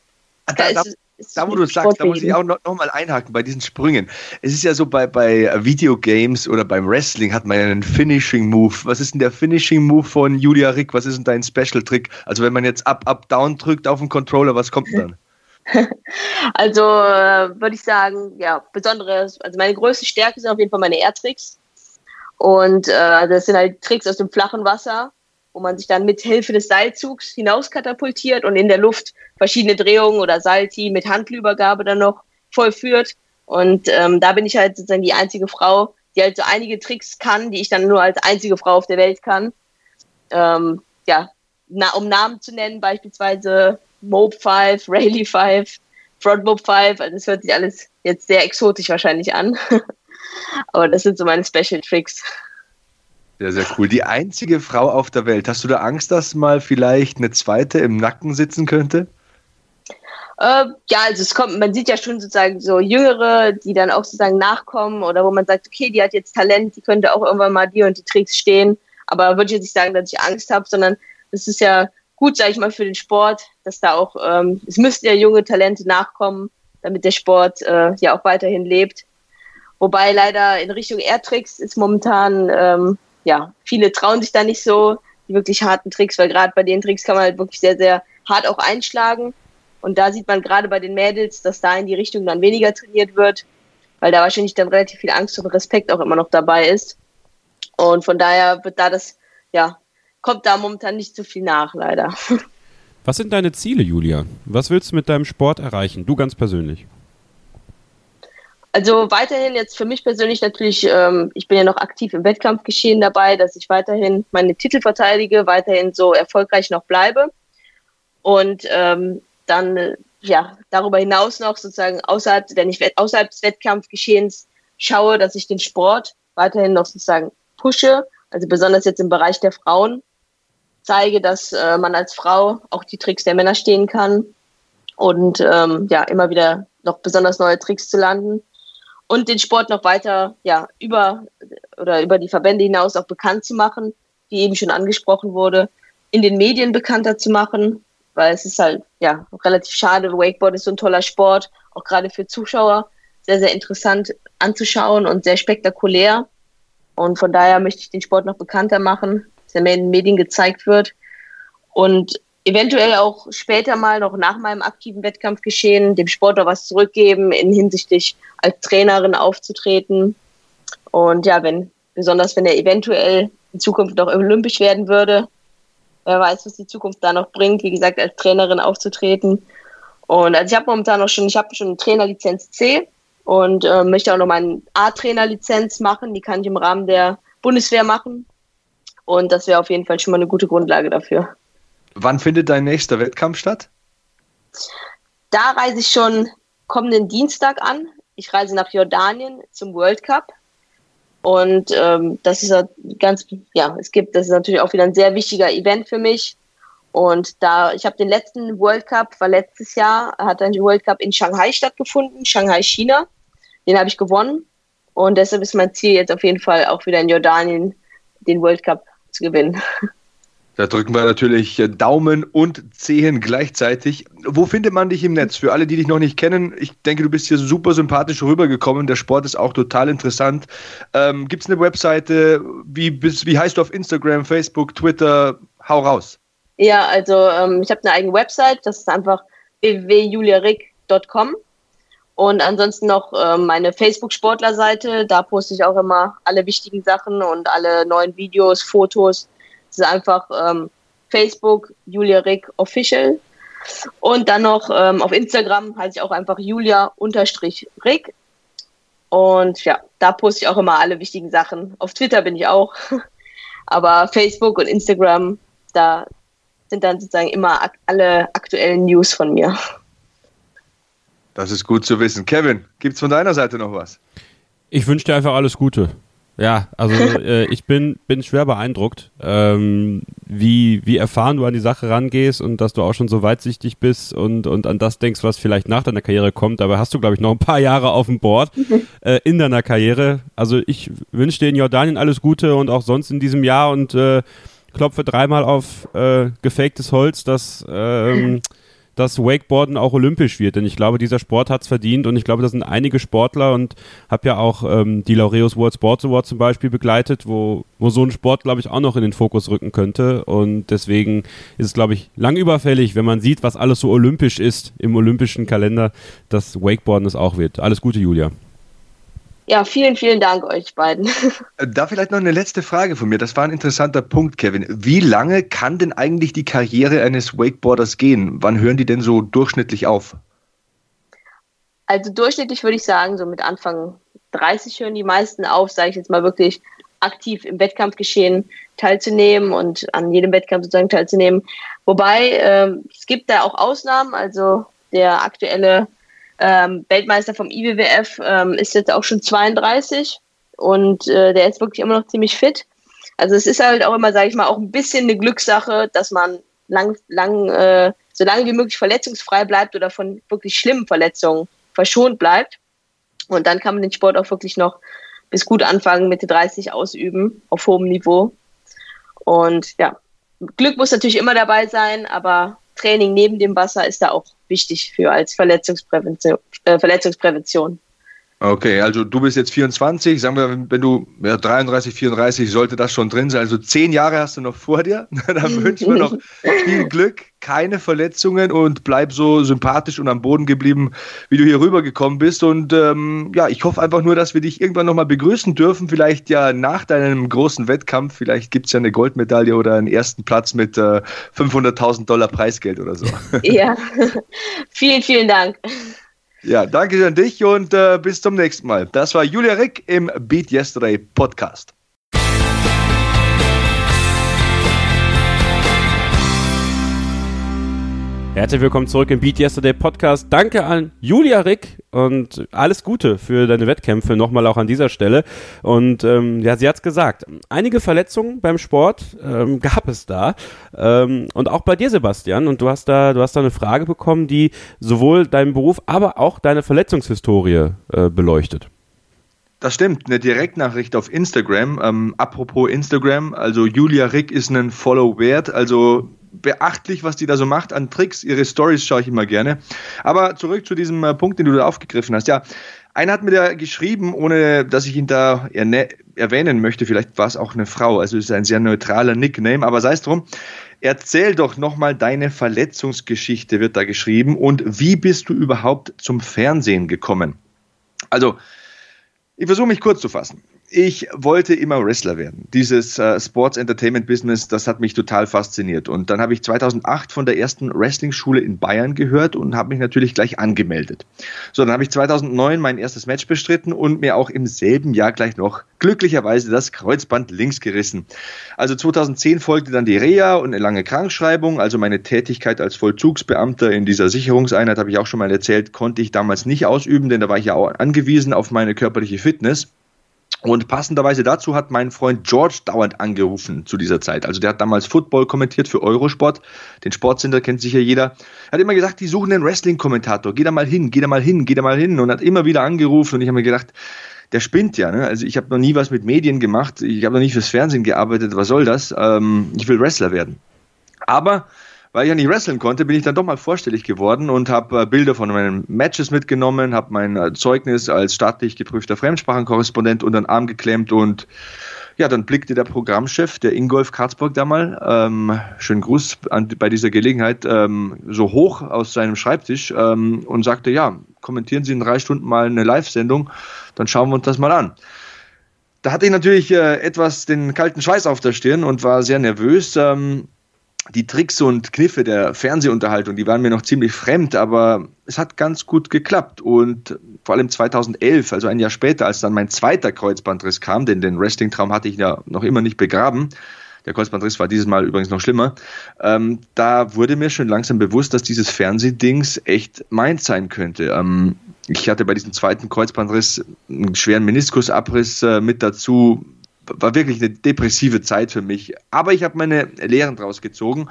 Ah, da, da, ist, da wo du sagst, da muss ich auch noch, noch, mal einhaken bei diesen Sprüngen. Es ist ja so, bei, bei Videogames oder beim Wrestling hat man ja einen Finishing Move. Was ist denn der Finishing Move von Julia Rick? Was ist denn dein Special Trick? Also, wenn man jetzt Up, Up, Down drückt auf den Controller, was kommt dann? also, äh, würde ich sagen, ja, besonderes, also meine größte Stärke sind auf jeden Fall meine Air-Tricks. Und äh, das sind halt Tricks aus dem flachen Wasser, wo man sich dann mit Hilfe des Seilzugs hinauskatapultiert und in der Luft verschiedene Drehungen oder Salti mit Handlübergabe dann noch vollführt. Und ähm, da bin ich halt sozusagen die einzige Frau, die halt so einige Tricks kann, die ich dann nur als einzige Frau auf der Welt kann. Ähm, ja, na, um Namen zu nennen, beispielsweise Mob 5, Rayleigh 5, Front Mob 5, also das hört sich alles jetzt sehr exotisch wahrscheinlich an. Aber das sind so meine Special Tricks. Sehr, sehr cool. Die einzige Frau auf der Welt. Hast du da Angst, dass mal vielleicht eine zweite im Nacken sitzen könnte? Äh, ja, also es kommt, man sieht ja schon sozusagen so Jüngere, die dann auch sozusagen nachkommen oder wo man sagt, okay, die hat jetzt Talent, die könnte auch irgendwann mal die und die Tricks stehen. Aber würde ich jetzt nicht sagen, dass ich Angst habe, sondern es ist ja gut, sage ich mal, für den Sport, dass da auch, ähm, es müssten ja junge Talente nachkommen, damit der Sport äh, ja auch weiterhin lebt. Wobei leider in Richtung Airtricks ist momentan, ähm, ja, viele trauen sich da nicht so, die wirklich harten Tricks, weil gerade bei den Tricks kann man halt wirklich sehr, sehr hart auch einschlagen. Und da sieht man gerade bei den Mädels, dass da in die Richtung dann weniger trainiert wird, weil da wahrscheinlich dann relativ viel Angst und Respekt auch immer noch dabei ist. Und von daher wird da das, ja, kommt da momentan nicht so viel nach, leider. Was sind deine Ziele, Julia? Was willst du mit deinem Sport erreichen? Du ganz persönlich. Also weiterhin jetzt für mich persönlich natürlich, ähm, ich bin ja noch aktiv im Wettkampfgeschehen dabei, dass ich weiterhin meine Titel verteidige, weiterhin so erfolgreich noch bleibe. Und ähm, dann äh, ja darüber hinaus noch sozusagen außerhalb, denn ich außerhalb des Wettkampfgeschehens schaue, dass ich den Sport weiterhin noch sozusagen pushe, also besonders jetzt im Bereich der Frauen zeige, dass äh, man als Frau auch die Tricks der Männer stehen kann und ähm, ja immer wieder noch besonders neue Tricks zu landen und den Sport noch weiter ja über oder über die Verbände hinaus auch bekannt zu machen, wie eben schon angesprochen wurde, in den Medien bekannter zu machen, weil es ist halt ja relativ schade. Wakeboard ist so ein toller Sport, auch gerade für Zuschauer sehr, sehr interessant anzuschauen und sehr spektakulär. Und von daher möchte ich den Sport noch bekannter machen, dass er mehr in den Medien gezeigt wird. Und eventuell auch später mal noch nach meinem aktiven Wettkampf geschehen, dem Sport noch was zurückgeben, in hinsichtlich als Trainerin aufzutreten. Und ja, wenn, besonders wenn er eventuell in Zukunft noch olympisch werden würde, Wer weiß, was die Zukunft da noch bringt, wie gesagt, als Trainerin aufzutreten. Und also ich habe momentan noch schon, ich habe schon Trainerlizenz C und äh, möchte auch noch meine A-Trainerlizenz machen. Die kann ich im Rahmen der Bundeswehr machen. Und das wäre auf jeden Fall schon mal eine gute Grundlage dafür. Wann findet dein nächster Wettkampf statt? Da reise ich schon kommenden Dienstag an. Ich reise nach Jordanien zum World Cup. Und ähm, das ist ganz, ja, es gibt, das ist natürlich auch wieder ein sehr wichtiger Event für mich. Und da, ich habe den letzten World Cup, war letztes Jahr, hat ein World Cup in Shanghai stattgefunden, Shanghai, China. Den habe ich gewonnen. Und deshalb ist mein Ziel jetzt auf jeden Fall auch wieder in Jordanien den World Cup zu gewinnen. Da drücken wir natürlich äh, Daumen und Zehen gleichzeitig. Wo findet man dich im Netz? Für alle, die dich noch nicht kennen, ich denke, du bist hier super sympathisch rübergekommen. Der Sport ist auch total interessant. Ähm, Gibt es eine Webseite? Wie, bist, wie heißt du auf Instagram, Facebook, Twitter? Hau raus. Ja, also ähm, ich habe eine eigene Website. Das ist einfach www.juliarick.com. Und ansonsten noch ähm, meine Facebook-Sportler-Seite. Da poste ich auch immer alle wichtigen Sachen und alle neuen Videos, Fotos ist einfach ähm, Facebook, Julia Rick Official. Und dann noch ähm, auf Instagram heiße ich auch einfach Julia-Rick. Und ja, da poste ich auch immer alle wichtigen Sachen. Auf Twitter bin ich auch. Aber Facebook und Instagram, da sind dann sozusagen immer ak alle aktuellen News von mir. Das ist gut zu wissen. Kevin, gibt es von deiner Seite noch was? Ich wünsche dir einfach alles Gute. Ja, also äh, ich bin, bin schwer beeindruckt, ähm, wie, wie erfahren du an die Sache rangehst und dass du auch schon so weitsichtig bist und, und an das denkst, was vielleicht nach deiner Karriere kommt. Dabei hast du, glaube ich, noch ein paar Jahre auf dem Board äh, in deiner Karriere. Also ich wünsche dir in Jordanien alles Gute und auch sonst in diesem Jahr und äh, klopfe dreimal auf äh, gefaktes Holz, dass ähm, dass Wakeboarden auch olympisch wird. Denn ich glaube, dieser Sport hat es verdient und ich glaube, das sind einige Sportler und habe ja auch ähm, die Laureus World Sports Award zum Beispiel begleitet, wo, wo so ein Sport, glaube ich, auch noch in den Fokus rücken könnte. Und deswegen ist es, glaube ich, lang überfällig, wenn man sieht, was alles so olympisch ist im olympischen Kalender, dass Wakeboarden es auch wird. Alles Gute, Julia. Ja, vielen, vielen Dank euch beiden. Äh, da vielleicht noch eine letzte Frage von mir. Das war ein interessanter Punkt, Kevin. Wie lange kann denn eigentlich die Karriere eines Wakeboarders gehen? Wann hören die denn so durchschnittlich auf? Also durchschnittlich würde ich sagen, so mit Anfang 30 hören die meisten auf, sage ich jetzt mal wirklich aktiv im Wettkampfgeschehen teilzunehmen und an jedem Wettkampf sozusagen teilzunehmen. Wobei ähm, es gibt da auch Ausnahmen, also der aktuelle ähm, Weltmeister vom IWWF ähm, ist jetzt auch schon 32 und äh, der ist wirklich immer noch ziemlich fit. Also es ist halt auch immer, sage ich mal, auch ein bisschen eine Glückssache, dass man lang, lang, äh, so lange wie möglich verletzungsfrei bleibt oder von wirklich schlimmen Verletzungen verschont bleibt. Und dann kann man den Sport auch wirklich noch bis gut Anfang, Mitte 30 ausüben, auf hohem Niveau. Und ja, Glück muss natürlich immer dabei sein, aber Training neben dem Wasser ist da auch wichtig für als Verletzungsprävention. Äh, Verletzungsprävention. Okay, also du bist jetzt 24, sagen wir, wenn du ja, 33, 34, sollte das schon drin sein. Also zehn Jahre hast du noch vor dir. Dann wünschen wir noch viel Glück, keine Verletzungen und bleib so sympathisch und am Boden geblieben, wie du hier rübergekommen bist. Und ähm, ja, ich hoffe einfach nur, dass wir dich irgendwann nochmal begrüßen dürfen. Vielleicht ja nach deinem großen Wettkampf. Vielleicht gibt es ja eine Goldmedaille oder einen ersten Platz mit äh, 500.000 Dollar Preisgeld oder so. Ja, vielen, vielen Dank. Ja, danke an dich und äh, bis zum nächsten Mal. Das war Julia Rick im Beat Yesterday Podcast. Herzlich willkommen zurück im Beat Yesterday Podcast. Danke an Julia Rick und alles Gute für deine Wettkämpfe nochmal auch an dieser Stelle. Und ähm, ja, sie hat's gesagt, einige Verletzungen beim Sport ähm, gab es da ähm, und auch bei dir, Sebastian. Und du hast da, du hast da eine Frage bekommen, die sowohl deinen Beruf, aber auch deine Verletzungshistorie äh, beleuchtet. Das stimmt, eine Direktnachricht auf Instagram. Ähm, apropos Instagram, also Julia Rick ist ein Follow wert, also beachtlich, was die da so macht an Tricks. Ihre Stories schaue ich immer gerne. Aber zurück zu diesem äh, Punkt, den du da aufgegriffen hast. Ja, einer hat mir da geschrieben, ohne dass ich ihn da erwähnen möchte. Vielleicht war es auch eine Frau. Also es ist ein sehr neutraler Nickname, aber sei es drum. Erzähl doch nochmal deine Verletzungsgeschichte, wird da geschrieben. Und wie bist du überhaupt zum Fernsehen gekommen? Also, ich versuche mich kurz zu fassen ich wollte immer Wrestler werden. Dieses äh, Sports Entertainment Business, das hat mich total fasziniert. Und dann habe ich 2008 von der ersten Wrestling-Schule in Bayern gehört und habe mich natürlich gleich angemeldet. So, dann habe ich 2009 mein erstes Match bestritten und mir auch im selben Jahr gleich noch glücklicherweise das Kreuzband links gerissen. Also 2010 folgte dann die Reha und eine lange Krankschreibung. Also meine Tätigkeit als Vollzugsbeamter in dieser Sicherungseinheit, habe ich auch schon mal erzählt, konnte ich damals nicht ausüben, denn da war ich ja auch angewiesen auf meine körperliche Fitness. Und passenderweise dazu hat mein Freund George dauernd angerufen zu dieser Zeit. Also der hat damals Football kommentiert für Eurosport. Den Sportsender kennt sicher jeder. Er hat immer gesagt, die suchen einen Wrestling-Kommentator. Geh da mal hin, geh da mal hin, geh da mal hin. Und hat immer wieder angerufen. Und ich habe mir gedacht, der spinnt ja. Ne? Also ich habe noch nie was mit Medien gemacht. Ich habe noch nie fürs Fernsehen gearbeitet. Was soll das? Ähm, ich will Wrestler werden. Aber weil ich ja nicht wresteln konnte, bin ich dann doch mal vorstellig geworden und habe äh, Bilder von meinen Matches mitgenommen, habe mein äh, Zeugnis als staatlich geprüfter Fremdsprachenkorrespondent unter den Arm geklemmt und ja, dann blickte der Programmchef, der Ingolf Karzburg damals, ähm, schönen Gruß an, bei dieser Gelegenheit, ähm, so hoch aus seinem Schreibtisch ähm, und sagte, ja, kommentieren Sie in drei Stunden mal eine Live-Sendung, dann schauen wir uns das mal an. Da hatte ich natürlich äh, etwas den kalten Schweiß auf der Stirn und war sehr nervös. Ähm, die Tricks und Kniffe der Fernsehunterhaltung, die waren mir noch ziemlich fremd, aber es hat ganz gut geklappt. Und vor allem 2011, also ein Jahr später, als dann mein zweiter Kreuzbandriss kam, denn den Wrestling-Traum hatte ich ja noch immer nicht begraben, der Kreuzbandriss war dieses Mal übrigens noch schlimmer, ähm, da wurde mir schon langsam bewusst, dass dieses Fernsehdings echt meins sein könnte. Ähm, ich hatte bei diesem zweiten Kreuzbandriss einen schweren Meniskusabriss äh, mit dazu, war wirklich eine depressive Zeit für mich. Aber ich habe meine Lehren draus gezogen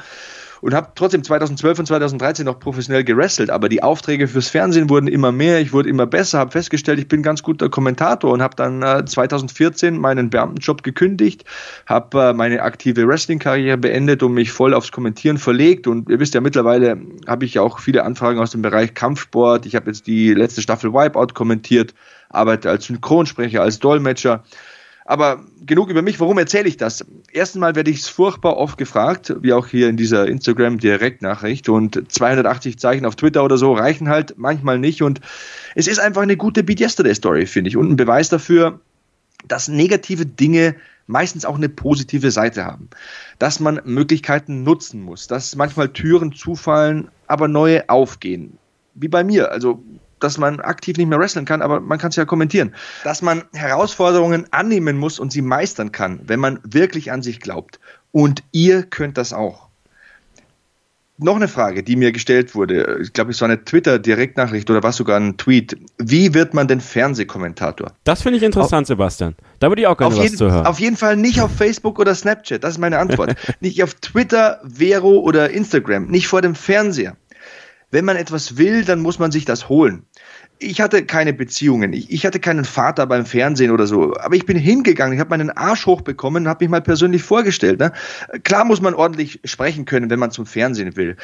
und habe trotzdem 2012 und 2013 noch professionell gerestelt. Aber die Aufträge fürs Fernsehen wurden immer mehr, ich wurde immer besser, habe festgestellt, ich bin ganz guter Kommentator und habe dann äh, 2014 meinen Beamtenjob gekündigt, habe äh, meine aktive Wrestling-Karriere beendet und mich voll aufs Kommentieren verlegt. Und ihr wisst ja, mittlerweile habe ich auch viele Anfragen aus dem Bereich Kampfsport. Ich habe jetzt die letzte Staffel Wipeout kommentiert, arbeite als Synchronsprecher, als Dolmetscher. Aber genug über mich. Warum erzähle ich das? Erstens mal werde ich es furchtbar oft gefragt, wie auch hier in dieser Instagram-Direktnachricht. Und 280 Zeichen auf Twitter oder so reichen halt manchmal nicht. Und es ist einfach eine gute Beat Yesterday Story, finde ich. Und ein Beweis dafür, dass negative Dinge meistens auch eine positive Seite haben. Dass man Möglichkeiten nutzen muss. Dass manchmal Türen zufallen, aber neue aufgehen. Wie bei mir. Also dass man aktiv nicht mehr wrestlen kann, aber man kann es ja kommentieren. Dass man Herausforderungen annehmen muss und sie meistern kann, wenn man wirklich an sich glaubt. Und ihr könnt das auch noch eine Frage, die mir gestellt wurde. Ich glaube, es war eine Twitter-Direktnachricht oder war sogar ein Tweet. Wie wird man denn Fernsehkommentator? Das finde ich interessant, auf, Sebastian. Da würde ich auch gerne was jeden, zu hören. Auf jeden Fall nicht auf Facebook oder Snapchat. Das ist meine Antwort. nicht auf Twitter, Vero oder Instagram. Nicht vor dem Fernseher. Wenn man etwas will, dann muss man sich das holen ich hatte keine Beziehungen, ich, ich, hatte keinen Vater beim Fernsehen oder so, aber ich bin hingegangen, ich habe meinen Arsch hochbekommen und habe mich mal persönlich vorgestellt. Ne? Klar muss man ordentlich sprechen können, wenn man zum Fernsehen will.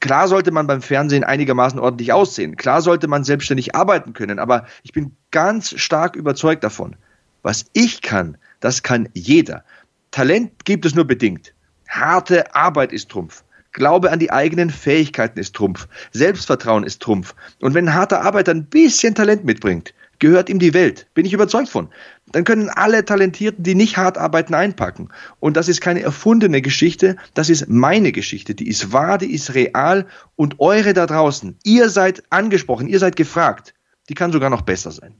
Klar sollte man beim Fernsehen einigermaßen ordentlich aussehen. Klar sollte man selbstständig arbeiten können, aber ich bin ganz stark überzeugt davon. Was ich kann, das kann jeder. Talent gibt es nur bedingt. Harte Arbeit ist Trumpf. Glaube an die eigenen Fähigkeiten ist Trumpf. Selbstvertrauen ist Trumpf. Und wenn ein harter Arbeiter ein bisschen Talent mitbringt, gehört ihm die Welt. Bin ich überzeugt von. Dann können alle Talentierten, die nicht hart arbeiten, einpacken. Und das ist keine erfundene Geschichte, das ist meine Geschichte. Die ist wahr, die ist real. Und eure da draußen, ihr seid angesprochen, ihr seid gefragt. Die kann sogar noch besser sein.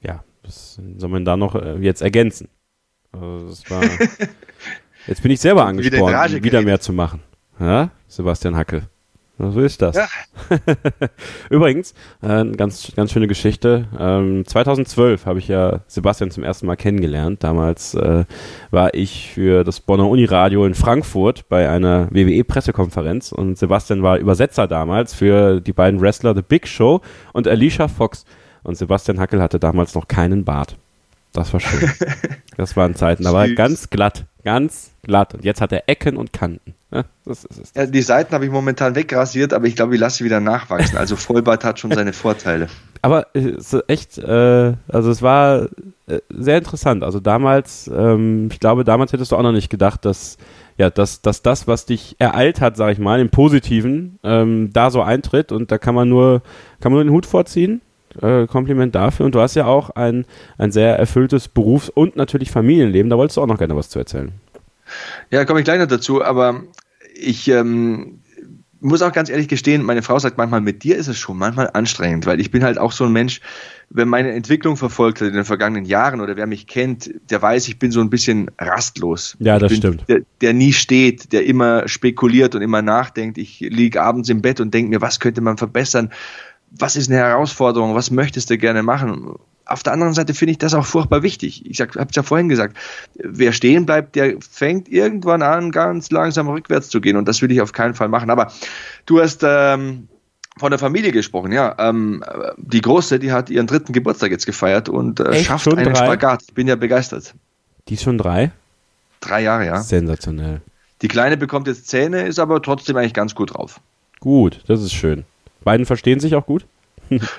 Ja, was soll man da noch äh, jetzt ergänzen? Also das war, jetzt bin ich selber angesprochen, wieder mehr zu machen. Ja, Sebastian Hackel. Na, so ist das. Ja. Übrigens, äh, ganz, ganz schöne Geschichte. Ähm, 2012 habe ich ja Sebastian zum ersten Mal kennengelernt. Damals äh, war ich für das Bonner Uniradio in Frankfurt bei einer WWE-Pressekonferenz und Sebastian war Übersetzer damals für die beiden Wrestler The Big Show und Alicia Fox. Und Sebastian Hackel hatte damals noch keinen Bart. Das war schön. Das waren Zeiten, aber ganz glatt, ganz glatt. Und jetzt hat er Ecken und Kanten. Das ist es. Ja, die Seiten habe ich momentan wegrasiert, aber ich glaube, ich lasse sie wieder nachwachsen. Also Vollbart hat schon seine Vorteile. Aber es ist echt, äh, also es war äh, sehr interessant. Also damals, ähm, ich glaube, damals hättest du auch noch nicht gedacht, dass ja, dass, dass das, was dich ereilt hat, sage ich mal, im Positiven, ähm, da so eintritt und da kann man nur, kann man nur den Hut vorziehen äh, Kompliment dafür. Und du hast ja auch ein, ein sehr erfülltes Berufs- und natürlich Familienleben. Da wolltest du auch noch gerne was zu erzählen. Ja, komme ich gleich noch dazu, aber ich ähm, muss auch ganz ehrlich gestehen, meine Frau sagt manchmal, mit dir ist es schon manchmal anstrengend, weil ich bin halt auch so ein Mensch, wenn meine Entwicklung verfolgt hat in den vergangenen Jahren oder wer mich kennt, der weiß, ich bin so ein bisschen rastlos. Ja, das bin, stimmt. Der, der, nie steht, der immer spekuliert und immer nachdenkt. Ich liege abends im Bett und denke mir, was könnte man verbessern? was ist eine Herausforderung, was möchtest du gerne machen? Auf der anderen Seite finde ich das auch furchtbar wichtig. Ich habe es ja vorhin gesagt, wer stehen bleibt, der fängt irgendwann an, ganz langsam rückwärts zu gehen und das will ich auf keinen Fall machen. Aber du hast ähm, von der Familie gesprochen, ja. Ähm, die Große, die hat ihren dritten Geburtstag jetzt gefeiert und äh, schafft schon einen drei? Spagat. Ich bin ja begeistert. Die ist schon drei? Drei Jahre, ja. Sensationell. Die Kleine bekommt jetzt Zähne, ist aber trotzdem eigentlich ganz gut drauf. Gut, das ist schön. Beiden verstehen sich auch gut?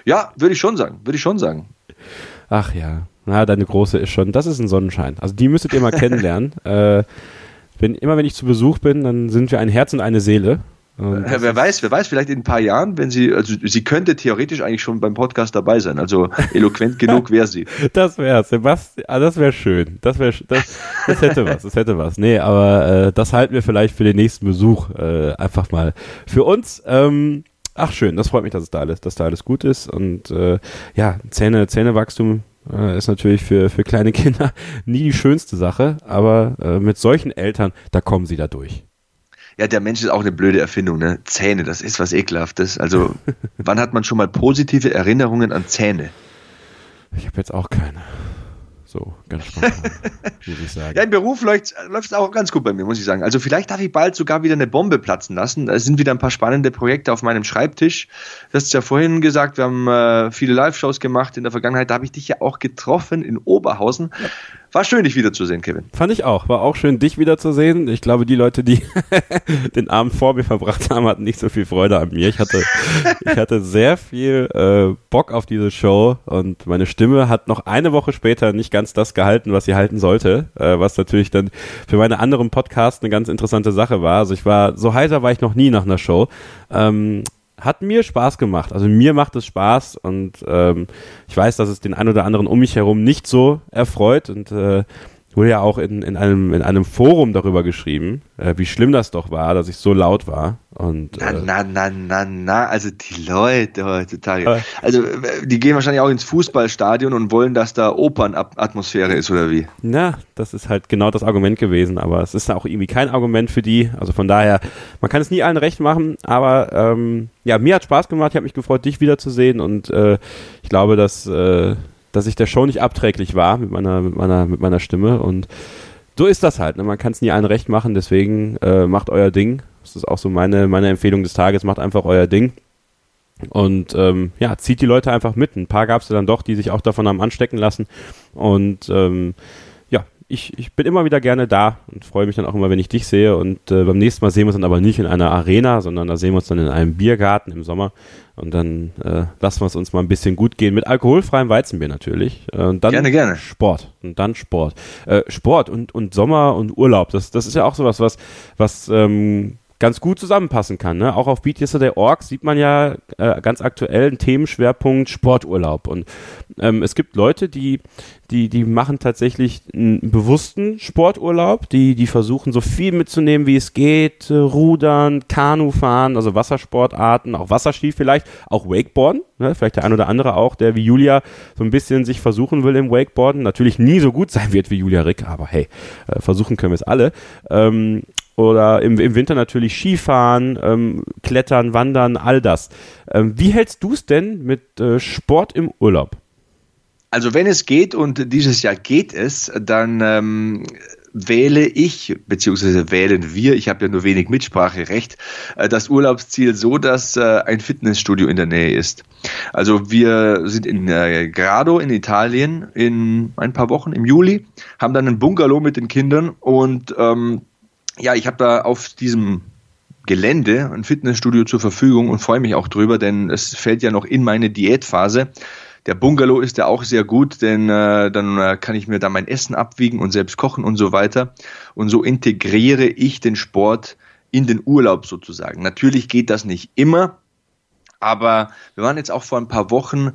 Ja, würde ich schon sagen. Würde ich schon sagen. Ach ja. Na, deine Große ist schon, das ist ein Sonnenschein. Also die müsstet ihr mal kennenlernen. äh, wenn, immer wenn ich zu Besuch bin, dann sind wir ein Herz und eine Seele. Und ja, wer weiß, wer weiß, vielleicht in ein paar Jahren, wenn sie, also sie könnte theoretisch eigentlich schon beim Podcast dabei sein. Also eloquent genug wäre sie. Das wäre, Sebastian, ah, das wäre schön. Das wäre, das, das hätte was, das hätte was. Nee, aber äh, das halten wir vielleicht für den nächsten Besuch äh, einfach mal für uns. Ähm, Ach schön, das freut mich, dass es da alles, dass da alles gut ist. Und äh, ja, Zähne, Zähnewachstum äh, ist natürlich für, für kleine Kinder nie die schönste Sache, aber äh, mit solchen Eltern, da kommen sie da durch. Ja, der Mensch ist auch eine blöde Erfindung, ne? Zähne, das ist was Ekelhaftes. Also, wann hat man schon mal positive Erinnerungen an Zähne? Ich habe jetzt auch keine. So, ganz spontan, muss ich sagen. Ja, im Beruf läuft es auch ganz gut bei mir, muss ich sagen. Also vielleicht darf ich bald sogar wieder eine Bombe platzen lassen. Es sind wieder ein paar spannende Projekte auf meinem Schreibtisch. Du hast ja vorhin gesagt, wir haben äh, viele Live-Shows gemacht in der Vergangenheit. Da habe ich dich ja auch getroffen in Oberhausen. Ja. War schön, dich wiederzusehen, Kevin. Fand ich auch. War auch schön, dich wiederzusehen. Ich glaube, die Leute, die den Abend vor mir verbracht haben, hatten nicht so viel Freude an mir. Ich hatte, ich hatte sehr viel äh, Bock auf diese Show und meine Stimme hat noch eine Woche später nicht ganz das gehalten, was sie halten sollte, äh, was natürlich dann für meine anderen Podcasts eine ganz interessante Sache war. Also ich war, so heiter war ich noch nie nach einer Show. Ähm, hat mir Spaß gemacht. Also mir macht es Spaß und ähm, ich weiß, dass es den einen oder anderen um mich herum nicht so erfreut und äh, wurde ja auch in, in, einem, in einem Forum darüber geschrieben, äh, wie schlimm das doch war, dass ich so laut war. Und, na, äh, na, na, na, na, also die Leute heutzutage. Äh, also die gehen wahrscheinlich auch ins Fußballstadion und wollen, dass da Opernatmosphäre ist, oder wie? Na, das ist halt genau das Argument gewesen, aber es ist auch irgendwie kein Argument für die. Also von daher, man kann es nie allen recht machen, aber ähm, ja, mir hat Spaß gemacht, ich habe mich gefreut, dich wiederzusehen und äh, ich glaube, dass, äh, dass ich der Show nicht abträglich war mit meiner, mit meiner, mit meiner Stimme und so ist das halt. Ne? Man kann es nie allen recht machen, deswegen äh, macht euer Ding. Das ist auch so meine, meine Empfehlung des Tages. Macht einfach euer Ding. Und ähm, ja, zieht die Leute einfach mit. Ein paar gab es dann doch, die sich auch davon haben anstecken lassen. Und ähm, ich, ich bin immer wieder gerne da und freue mich dann auch immer, wenn ich dich sehe. Und äh, beim nächsten Mal sehen wir uns dann aber nicht in einer Arena, sondern da sehen wir uns dann in einem Biergarten im Sommer. Und dann äh, lassen wir es uns mal ein bisschen gut gehen. Mit alkoholfreiem Weizenbier natürlich. Äh, und dann gerne, gerne. Sport. Und dann Sport. Äh, Sport und, und Sommer und Urlaub. Das, das ist ja auch sowas, was, was ähm, ganz gut zusammenpassen kann. Ne? Auch auf Beat Yesterday Org sieht man ja äh, ganz aktuell einen Themenschwerpunkt Sporturlaub. Und ähm, es gibt Leute, die, die, die machen tatsächlich einen bewussten Sporturlaub, die, die versuchen so viel mitzunehmen, wie es geht, äh, Rudern, Kanufahren, also Wassersportarten, auch Wasserski vielleicht, auch Wakeboarden, ne? vielleicht der ein oder andere auch, der wie Julia so ein bisschen sich versuchen will im Wakeboarden, natürlich nie so gut sein wird wie Julia Rick, aber hey, äh, versuchen können wir es alle. Ähm, oder im, im Winter natürlich Skifahren, ähm, Klettern, Wandern, all das. Ähm, wie hältst du es denn mit äh, Sport im Urlaub? Also wenn es geht und dieses Jahr geht es, dann ähm, wähle ich, beziehungsweise wählen wir, ich habe ja nur wenig Mitspracherecht, äh, das Urlaubsziel so, dass äh, ein Fitnessstudio in der Nähe ist. Also wir sind in äh, Grado in Italien in ein paar Wochen im Juli, haben dann einen Bungalow mit den Kindern und ähm, ja, ich habe da auf diesem Gelände ein Fitnessstudio zur Verfügung und freue mich auch drüber, denn es fällt ja noch in meine Diätphase. Der Bungalow ist ja auch sehr gut, denn äh, dann äh, kann ich mir da mein Essen abwiegen und selbst kochen und so weiter. Und so integriere ich den Sport in den Urlaub sozusagen. Natürlich geht das nicht immer, aber wir waren jetzt auch vor ein paar Wochen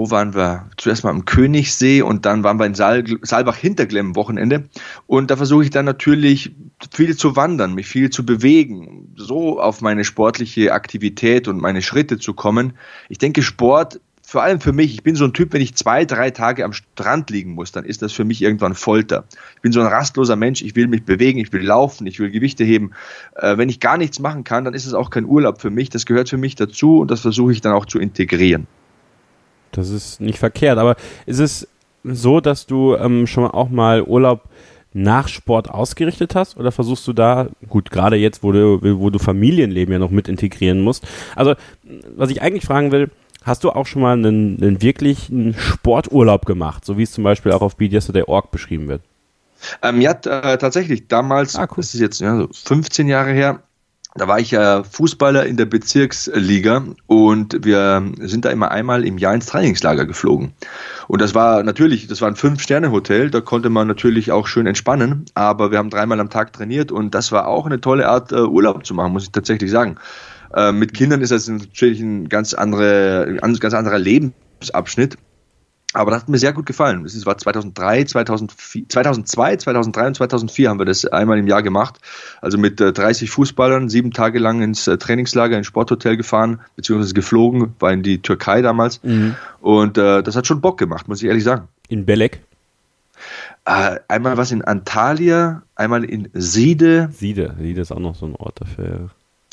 wo waren wir? Zuerst mal am Königssee und dann waren wir in Saal, Saalbach-Hinterglemm Wochenende. Und da versuche ich dann natürlich viel zu wandern, mich viel zu bewegen, so auf meine sportliche Aktivität und meine Schritte zu kommen. Ich denke, Sport vor allem für mich, ich bin so ein Typ, wenn ich zwei, drei Tage am Strand liegen muss, dann ist das für mich irgendwann Folter. Ich bin so ein rastloser Mensch, ich will mich bewegen, ich will laufen, ich will Gewichte heben. Äh, wenn ich gar nichts machen kann, dann ist es auch kein Urlaub für mich. Das gehört für mich dazu und das versuche ich dann auch zu integrieren. Das ist nicht verkehrt, aber ist es so, dass du ähm, schon auch mal Urlaub nach Sport ausgerichtet hast oder versuchst du da, gut, gerade jetzt, wo du, wo du Familienleben ja noch mit integrieren musst. Also, was ich eigentlich fragen will, hast du auch schon mal einen, einen wirklichen Sporturlaub gemacht, so wie es zum Beispiel auch auf BDS.org beschrieben wird? Ähm, ja, äh, tatsächlich. Damals, ah, cool. das ist jetzt ja, so 15 Jahre her, da war ich ja Fußballer in der Bezirksliga und wir sind da immer einmal im Jahr ins Trainingslager geflogen. Und das war natürlich, das war ein Fünf-Sterne-Hotel, da konnte man natürlich auch schön entspannen, aber wir haben dreimal am Tag trainiert und das war auch eine tolle Art, uh, Urlaub zu machen, muss ich tatsächlich sagen. Uh, mit Kindern ist das natürlich ein ganz, andere, ein ganz anderer Lebensabschnitt. Aber das hat mir sehr gut gefallen. Es war 2003, 2004, 2002, 2003 und 2004 haben wir das einmal im Jahr gemacht. Also mit 30 äh, Fußballern, sieben Tage lang ins äh, Trainingslager, ins Sporthotel gefahren, beziehungsweise geflogen, war in die Türkei damals. Mhm. Und äh, das hat schon Bock gemacht, muss ich ehrlich sagen. In Belek? Äh, einmal was in Antalya, einmal in Siede. Siede, Siede ist auch noch so ein Ort dafür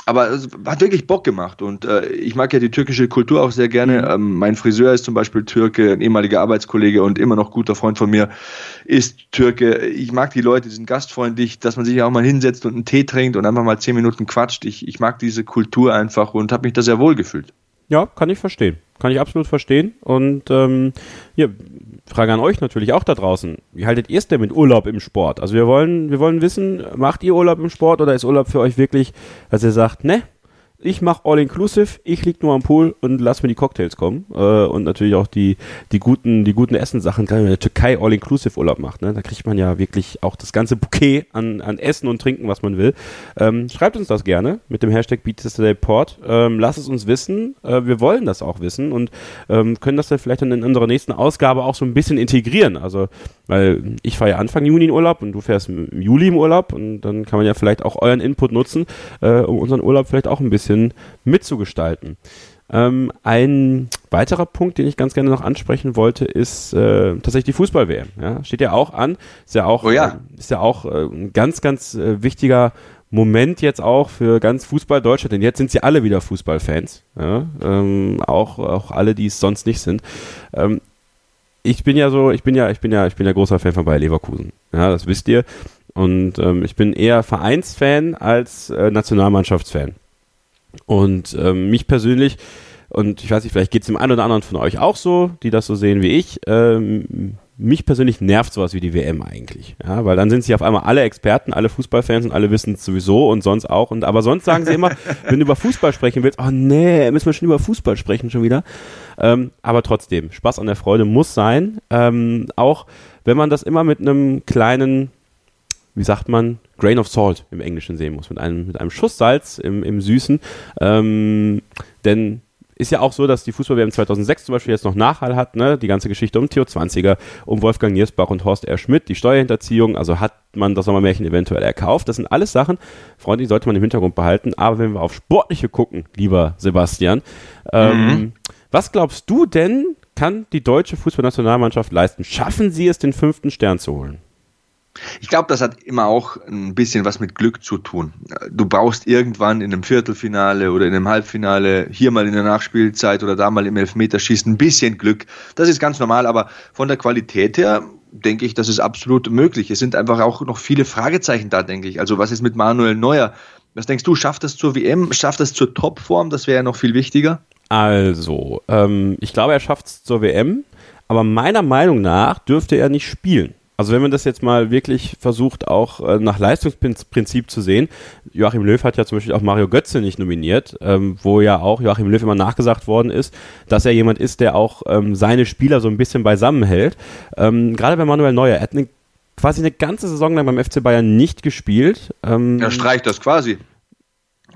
aber es hat wirklich Bock gemacht und äh, ich mag ja die türkische Kultur auch sehr gerne. Mhm. Ähm, mein Friseur ist zum Beispiel Türke, ein ehemaliger Arbeitskollege und immer noch guter Freund von mir ist Türke. Ich mag die Leute, die sind gastfreundlich, dass man sich auch mal hinsetzt und einen Tee trinkt und einfach mal zehn Minuten quatscht. Ich, ich mag diese Kultur einfach und habe mich da sehr wohl gefühlt. Ja, kann ich verstehen. Kann ich absolut verstehen. Und ähm, ja, Frage an euch natürlich auch da draußen. Wie haltet ihr es denn mit Urlaub im Sport? Also wir wollen, wir wollen wissen, macht ihr Urlaub im Sport oder ist Urlaub für euch wirklich, dass ihr sagt, ne, ich mache All-Inclusive, ich lieg nur am Pool und lass mir die Cocktails kommen. Äh, und natürlich auch die, die guten, die guten Essenssachen, gerade wenn der Türkei All-Inclusive Urlaub macht, ne? Da kriegt man ja wirklich auch das ganze Bouquet an, an Essen und Trinken, was man will. Ähm, schreibt uns das gerne mit dem Hashtag BeatSterdayPort. Ähm, lasst es uns wissen. Äh, wir wollen das auch wissen und ähm, können das dann vielleicht dann in unserer nächsten Ausgabe auch so ein bisschen integrieren. Also, weil ich fahre ja Anfang Juni in Urlaub und du fährst im Juli im Urlaub und dann kann man ja vielleicht auch euren Input nutzen, äh, um unseren Urlaub vielleicht auch ein bisschen mitzugestalten. Ähm, ein weiterer Punkt, den ich ganz gerne noch ansprechen wollte, ist äh, tatsächlich die Fußball-WM. Ja? Steht ja auch an, ist ja auch, oh ja. Äh, ist ja auch äh, ein ganz, ganz äh, wichtiger Moment jetzt auch für ganz Fußball Deutschland, denn jetzt sind sie alle wieder Fußballfans, ja? ähm, auch, auch alle, die es sonst nicht sind. Ähm, ich bin ja so, ich bin ja, ich bin ja, ich bin ja großer Fan von Bayer Leverkusen. Ja, das wisst ihr. Und ähm, ich bin eher Vereinsfan als äh, Nationalmannschaftsfan. Und ähm, mich persönlich, und ich weiß nicht, vielleicht geht es dem einen oder anderen von euch auch so, die das so sehen wie ich, ähm, mich persönlich nervt sowas wie die WM eigentlich. Ja, weil dann sind sie auf einmal alle Experten, alle Fußballfans und alle wissen es sowieso und sonst auch. Und aber sonst sagen sie immer, wenn du über Fußball sprechen willst, oh nee, müssen wir schon über Fußball sprechen schon wieder. Ähm, aber trotzdem, Spaß an der Freude muss sein. Ähm, auch wenn man das immer mit einem kleinen wie sagt man, Grain of Salt im Englischen sehen muss, mit einem, mit einem Schuss Salz im, im Süßen. Ähm, denn ist ja auch so, dass die Fußball-WM 2006 zum Beispiel jetzt noch Nachhall hat, ne? die ganze Geschichte um Theo 20er, um Wolfgang Niersbach und Horst R. Schmidt, die Steuerhinterziehung, also hat man das Sommermärchen eventuell erkauft. Das sind alles Sachen, Freunde, die sollte man im Hintergrund behalten. Aber wenn wir auf Sportliche gucken, lieber Sebastian, ähm, mhm. was glaubst du denn, kann die deutsche Fußballnationalmannschaft leisten? Schaffen sie es, den fünften Stern zu holen? Ich glaube, das hat immer auch ein bisschen was mit Glück zu tun. Du brauchst irgendwann in einem Viertelfinale oder in einem Halbfinale, hier mal in der Nachspielzeit oder da mal im Elfmeterschießen ein bisschen Glück. Das ist ganz normal, aber von der Qualität her denke ich, das ist absolut möglich. Es sind einfach auch noch viele Fragezeichen da, denke ich. Also was ist mit Manuel Neuer? Was denkst du, schafft das zur WM? Schafft das zur Topform? Das wäre ja noch viel wichtiger. Also, ähm, ich glaube, er schafft es zur WM, aber meiner Meinung nach dürfte er nicht spielen. Also wenn man das jetzt mal wirklich versucht, auch äh, nach Leistungsprinzip zu sehen, Joachim Löw hat ja zum Beispiel auch Mario Götze nicht nominiert, ähm, wo ja auch Joachim Löw immer nachgesagt worden ist, dass er jemand ist, der auch ähm, seine Spieler so ein bisschen beisammen hält. Ähm, Gerade bei Manuel Neuer, er hat eine, quasi eine ganze Saison lang beim FC Bayern nicht gespielt. Ähm, er streicht das quasi.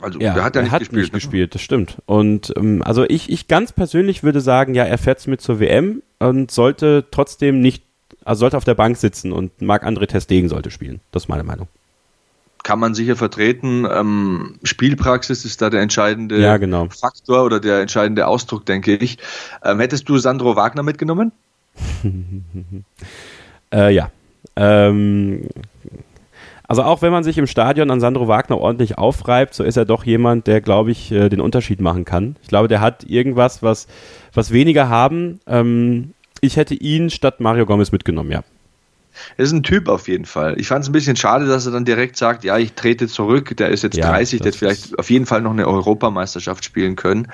Also ja, er hat ja nicht, hat gespielt, nicht ne? gespielt, das stimmt. Und ähm, also ich, ich ganz persönlich würde sagen, ja, er fährt mit zur WM und sollte trotzdem nicht also sollte auf der Bank sitzen und Marc-André Testegen sollte spielen. Das ist meine Meinung. Kann man sicher vertreten. Ähm, Spielpraxis ist da der entscheidende ja, genau. Faktor oder der entscheidende Ausdruck, denke ich. Ähm, hättest du Sandro Wagner mitgenommen? äh, ja. Ähm, also auch wenn man sich im Stadion an Sandro Wagner ordentlich aufreibt, so ist er doch jemand, der, glaube ich, äh, den Unterschied machen kann. Ich glaube, der hat irgendwas, was, was weniger haben. Ähm, ich hätte ihn statt Mario Gomez mitgenommen, ja. Er ist ein Typ auf jeden Fall. Ich fand es ein bisschen schade, dass er dann direkt sagt, ja, ich trete zurück. Der ist jetzt ja, 30, der hätte vielleicht auf jeden Fall noch eine Europameisterschaft spielen können.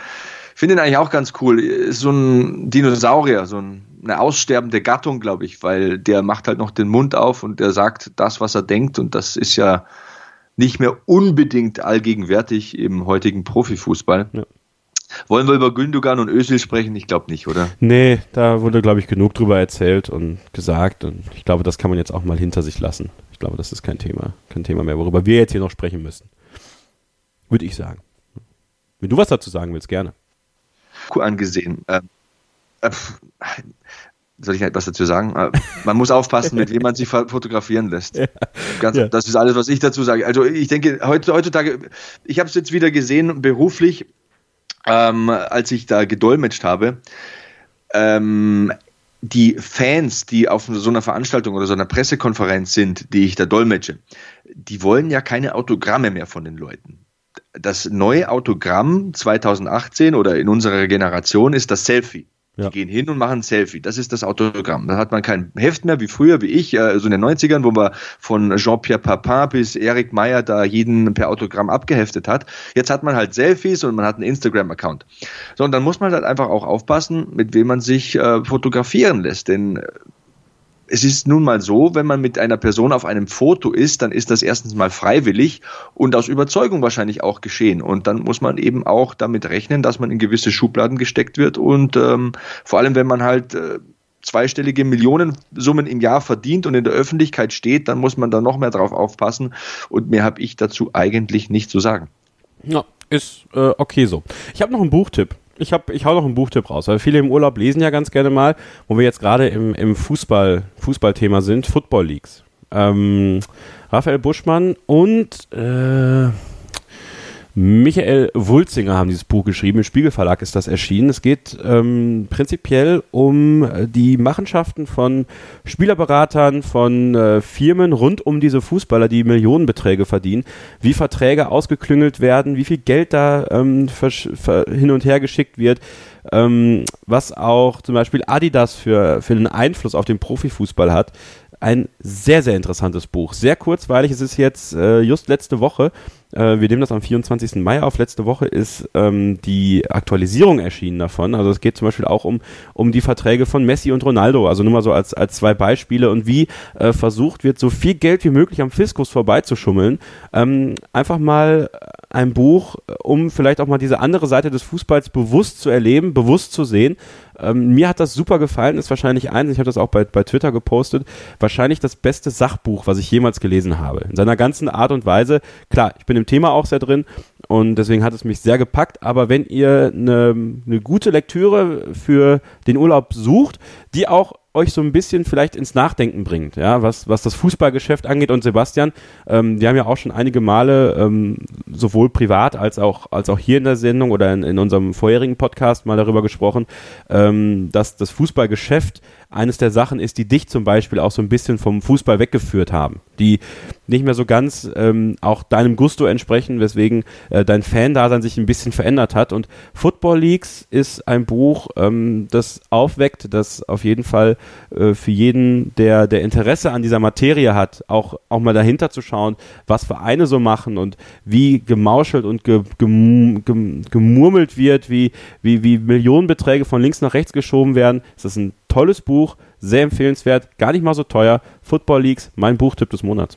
Finde ihn eigentlich auch ganz cool. Ist so ein Dinosaurier, so ein, eine aussterbende Gattung, glaube ich, weil der macht halt noch den Mund auf und der sagt das, was er denkt. Und das ist ja nicht mehr unbedingt allgegenwärtig im heutigen Profifußball. Ja. Wollen wir über Gündogan und Özil sprechen? Ich glaube nicht, oder? Nee, da wurde, glaube ich, genug drüber erzählt und gesagt. Und ich glaube, das kann man jetzt auch mal hinter sich lassen. Ich glaube, das ist kein Thema, kein Thema mehr, worüber wir jetzt hier noch sprechen müssen. Würde ich sagen. Wenn du was dazu sagen willst, gerne. Angesehen. Äh, äh, soll ich etwas dazu sagen? Äh, man muss aufpassen, mit wem man sich fotografieren lässt. Ja. Ganz, ja. Das ist alles, was ich dazu sage. Also ich denke, heutzutage, ich habe es jetzt wieder gesehen, beruflich, ähm, als ich da gedolmetscht habe, ähm, die Fans, die auf so einer Veranstaltung oder so einer Pressekonferenz sind, die ich da dolmetsche, die wollen ja keine Autogramme mehr von den Leuten. Das neue Autogramm 2018 oder in unserer Generation ist das Selfie. Ja. Die gehen hin und machen ein Selfie. Das ist das Autogramm. Da hat man kein Heft mehr wie früher, wie ich, äh, so in den 90ern, wo man von Jean-Pierre Papin bis Eric Meyer da jeden per Autogramm abgeheftet hat. Jetzt hat man halt Selfies und man hat einen Instagram-Account. So, und dann muss man halt einfach auch aufpassen, mit wem man sich äh, fotografieren lässt. Denn es ist nun mal so, wenn man mit einer Person auf einem Foto ist, dann ist das erstens mal freiwillig und aus Überzeugung wahrscheinlich auch geschehen. Und dann muss man eben auch damit rechnen, dass man in gewisse Schubladen gesteckt wird. Und ähm, vor allem, wenn man halt äh, zweistellige Millionensummen im Jahr verdient und in der Öffentlichkeit steht, dann muss man da noch mehr drauf aufpassen. Und mehr habe ich dazu eigentlich nicht zu sagen. Ja, ist äh, okay so. Ich habe noch einen Buchtipp. Ich, hab, ich hau noch einen Buchtipp raus, weil viele im Urlaub lesen ja ganz gerne mal, wo wir jetzt gerade im, im Fußball, Fußballthema sind, Football Leagues. Ähm, Raphael Buschmann und äh, Michael Wulzinger haben dieses Buch geschrieben. Im Spiegelverlag ist das erschienen. Es geht ähm, prinzipiell um äh, die Machenschaften von Spielerberatern, von äh, Firmen rund um diese Fußballer, die Millionenbeträge verdienen, wie Verträge ausgeklüngelt werden, wie viel Geld da ähm, hin und her geschickt wird, ähm, was auch zum Beispiel Adidas für, für einen Einfluss auf den Profifußball hat ein sehr, sehr interessantes Buch. Sehr kurzweilig. Es ist jetzt äh, just letzte Woche äh, wir nehmen das am 24. Mai auf. Letzte Woche ist ähm, die Aktualisierung erschienen davon. Also es geht zum Beispiel auch um, um die Verträge von Messi und Ronaldo. Also nur mal so als, als zwei Beispiele und wie äh, versucht wird, so viel Geld wie möglich am Fiskus vorbeizuschummeln. Ähm, einfach mal ein Buch, um vielleicht auch mal diese andere Seite des Fußballs bewusst zu erleben, bewusst zu sehen. Ähm, mir hat das super gefallen, ist wahrscheinlich eins, ich habe das auch bei, bei Twitter gepostet, wahrscheinlich das beste Sachbuch, was ich jemals gelesen habe. In seiner ganzen Art und Weise. Klar, ich bin im Thema auch sehr drin und deswegen hat es mich sehr gepackt. Aber wenn ihr eine, eine gute Lektüre für den Urlaub sucht, die auch euch so ein bisschen vielleicht ins Nachdenken bringt, ja, was, was das Fußballgeschäft angeht. Und Sebastian, ähm, wir haben ja auch schon einige Male ähm, sowohl privat als auch, als auch hier in der Sendung oder in, in unserem vorherigen Podcast mal darüber gesprochen, ähm, dass das Fußballgeschäft eines der Sachen ist, die dich zum Beispiel auch so ein bisschen vom Fußball weggeführt haben, die nicht mehr so ganz ähm, auch deinem Gusto entsprechen, weswegen äh, dein Fan-Dasein sich ein bisschen verändert hat. Und Football Leagues ist ein Buch, ähm, das aufweckt, das auf jeden Fall äh, für jeden, der, der Interesse an dieser Materie hat, auch, auch mal dahinter zu schauen, was Vereine so machen und wie gemauschelt und ge, gem, gem, gemurmelt wird, wie, wie, wie Millionenbeträge von links nach rechts geschoben werden. Es ist ein tolles Buch, sehr empfehlenswert, gar nicht mal so teuer. Football Leagues, mein Buchtipp des Monats.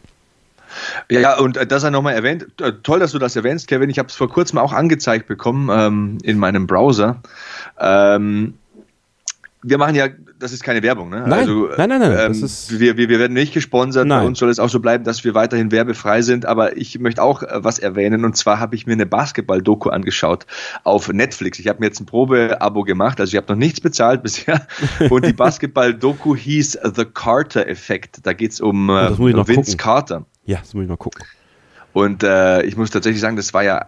Ja, und äh, das er nochmal erwähnt. Äh, toll, dass du das erwähnst, Kevin. Ich habe es vor kurzem auch angezeigt bekommen ähm, in meinem Browser. Ähm, wir machen ja, das ist keine Werbung, ne? Nein, also, nein, nein, nein. Ähm, das ist wir, wir, wir werden nicht gesponsert. Nein. Bei uns soll es auch so bleiben, dass wir weiterhin werbefrei sind. Aber ich möchte auch äh, was erwähnen. Und zwar habe ich mir eine Basketball-Doku angeschaut auf Netflix. Ich habe mir jetzt ein Probe-Abo gemacht. Also ich habe noch nichts bezahlt bisher. Und die Basketball-Doku hieß The Carter-Effekt. Da geht es um äh, Vince gucken. Carter. Ja, das muss ich mal gucken. Und äh, ich muss tatsächlich sagen, das war ja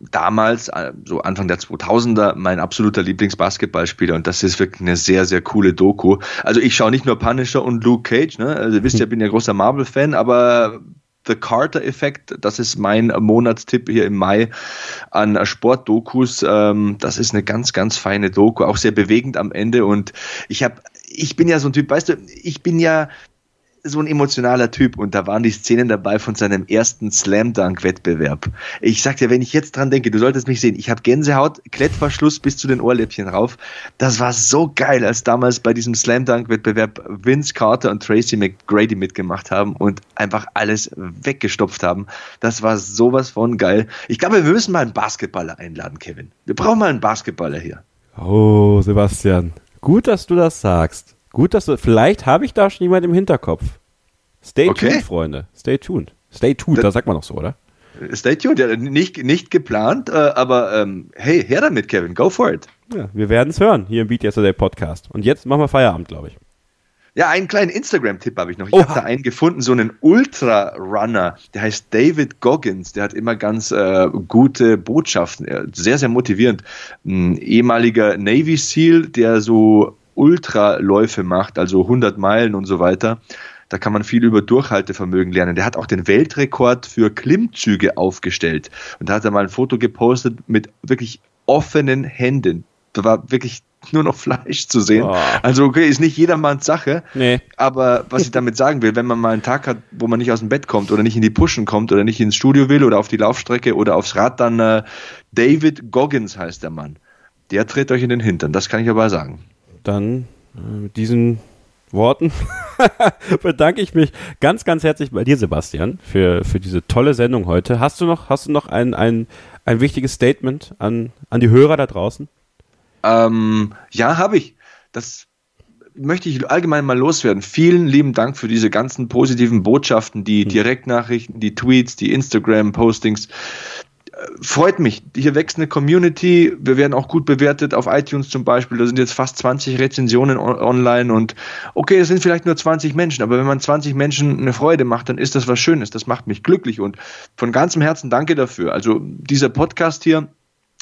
damals, äh, so Anfang der 2000er, mein absoluter Lieblingsbasketballspieler und das ist wirklich eine sehr, sehr coole Doku. Also ich schaue nicht nur Punisher und Luke Cage, ne? also ihr wisst ja, ich bin ja großer Marvel-Fan, aber The Carter-Effekt, das ist mein Monatstipp hier im Mai an Sportdokus. Ähm, das ist eine ganz, ganz feine Doku, auch sehr bewegend am Ende und ich habe ich bin ja so ein Typ, weißt du, ich bin ja so ein emotionaler Typ und da waren die Szenen dabei von seinem ersten Slam Dunk Wettbewerb. Ich sag dir, wenn ich jetzt dran denke, du solltest mich sehen, ich habe Gänsehaut, Klettverschluss bis zu den Ohrläppchen rauf. Das war so geil, als damals bei diesem Slam Dunk Wettbewerb Vince Carter und Tracy McGrady mitgemacht haben und einfach alles weggestopft haben. Das war sowas von geil. Ich glaube, wir müssen mal einen Basketballer einladen, Kevin. Wir brauchen mal einen Basketballer hier. Oh, Sebastian. Gut, dass du das sagst. Gut, dass du. Vielleicht habe ich da schon jemand im Hinterkopf. Stay okay. tuned, Freunde. Stay tuned. Stay tuned, da sagt man noch so, oder? Stay tuned, ja, nicht, nicht geplant, äh, aber ähm, hey, her damit, Kevin, go for it. Ja, wir werden es hören hier im Beat Yesterday Podcast. Und jetzt machen wir Feierabend, glaube ich. Ja, einen kleinen Instagram-Tipp habe ich noch. Ich habe da einen gefunden, so einen Ultra-Runner, der heißt David Goggins. Der hat immer ganz äh, gute Botschaften, sehr, sehr motivierend. Ein ehemaliger Navy SEAL, der so Ultraläufe macht, also 100 Meilen und so weiter. Da kann man viel über Durchhaltevermögen lernen. Der hat auch den Weltrekord für Klimmzüge aufgestellt. Und da hat er mal ein Foto gepostet mit wirklich offenen Händen. Da war wirklich nur noch Fleisch zu sehen. Oh. Also okay, ist nicht jedermanns Sache. Nee. Aber was ich damit sagen will, wenn man mal einen Tag hat, wo man nicht aus dem Bett kommt oder nicht in die Pushen kommt oder nicht ins Studio will oder auf die Laufstrecke oder aufs Rad, dann äh, David Goggins heißt der Mann. Der tritt euch in den Hintern, das kann ich aber sagen dann äh, mit diesen Worten bedanke ich mich ganz, ganz herzlich bei dir, Sebastian, für, für diese tolle Sendung heute. Hast du noch, hast du noch ein, ein, ein wichtiges Statement an, an die Hörer da draußen? Ähm, ja, habe ich. Das möchte ich allgemein mal loswerden. Vielen lieben Dank für diese ganzen positiven Botschaften, die hm. Direktnachrichten, die Tweets, die Instagram-Postings. Freut mich. Hier wächst eine Community. Wir werden auch gut bewertet auf iTunes zum Beispiel. Da sind jetzt fast 20 Rezensionen online und okay, es sind vielleicht nur 20 Menschen, aber wenn man 20 Menschen eine Freude macht, dann ist das was Schönes. Das macht mich glücklich und von ganzem Herzen danke dafür. Also dieser Podcast hier,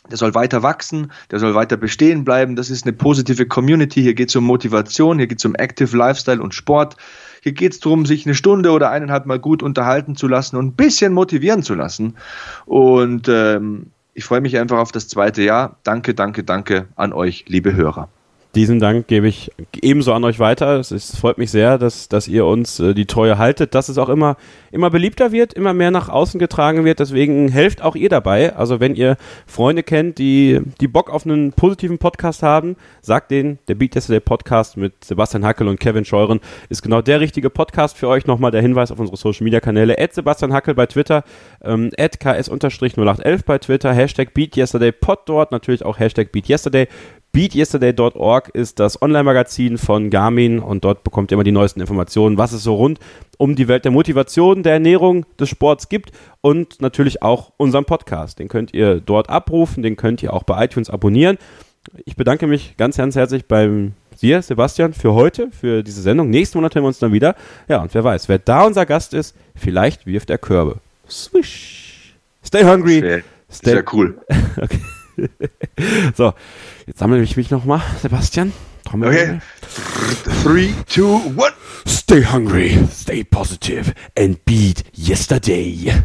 der soll weiter wachsen, der soll weiter bestehen bleiben. Das ist eine positive Community. Hier geht es um Motivation, hier geht es um Active Lifestyle und Sport. Hier geht es darum, sich eine Stunde oder eineinhalb Mal gut unterhalten zu lassen und ein bisschen motivieren zu lassen. Und ähm, ich freue mich einfach auf das zweite Jahr. Danke, danke, danke an euch, liebe Hörer. Diesen Dank gebe ich ebenso an euch weiter. Es, ist, freut mich sehr, dass, dass ihr uns äh, die Treue haltet, dass es auch immer, immer beliebter wird, immer mehr nach außen getragen wird. Deswegen helft auch ihr dabei. Also wenn ihr Freunde kennt, die, die Bock auf einen positiven Podcast haben, sagt denen, der Beat Yesterday Podcast mit Sebastian Hackel und Kevin Scheuren ist genau der richtige Podcast für euch. Nochmal der Hinweis auf unsere Social Media Kanäle. At Sebastian Hackel bei Twitter, ähm, at ks-0811 bei Twitter, Hashtag Beat Yesterday Pod dort, natürlich auch Hashtag Beat Yesterday. BeatYesterday.org ist das Online-Magazin von Garmin und dort bekommt ihr immer die neuesten Informationen, was es so rund um die Welt der Motivation, der Ernährung, des Sports gibt und natürlich auch unseren Podcast. Den könnt ihr dort abrufen, den könnt ihr auch bei iTunes abonnieren. Ich bedanke mich ganz, ganz herzlich beim dir, Sebastian, für heute, für diese Sendung. Nächsten Monat hören wir uns dann wieder. Ja, und wer weiß, wer da unser Gast ist, vielleicht wirft er Körbe. Swish. Stay hungry. Sehr, Stay sehr cool. okay. so, jetzt sammle ich mich nochmal, Sebastian. Trommel okay. Three, two, one. Stay hungry, stay positive and beat yesterday.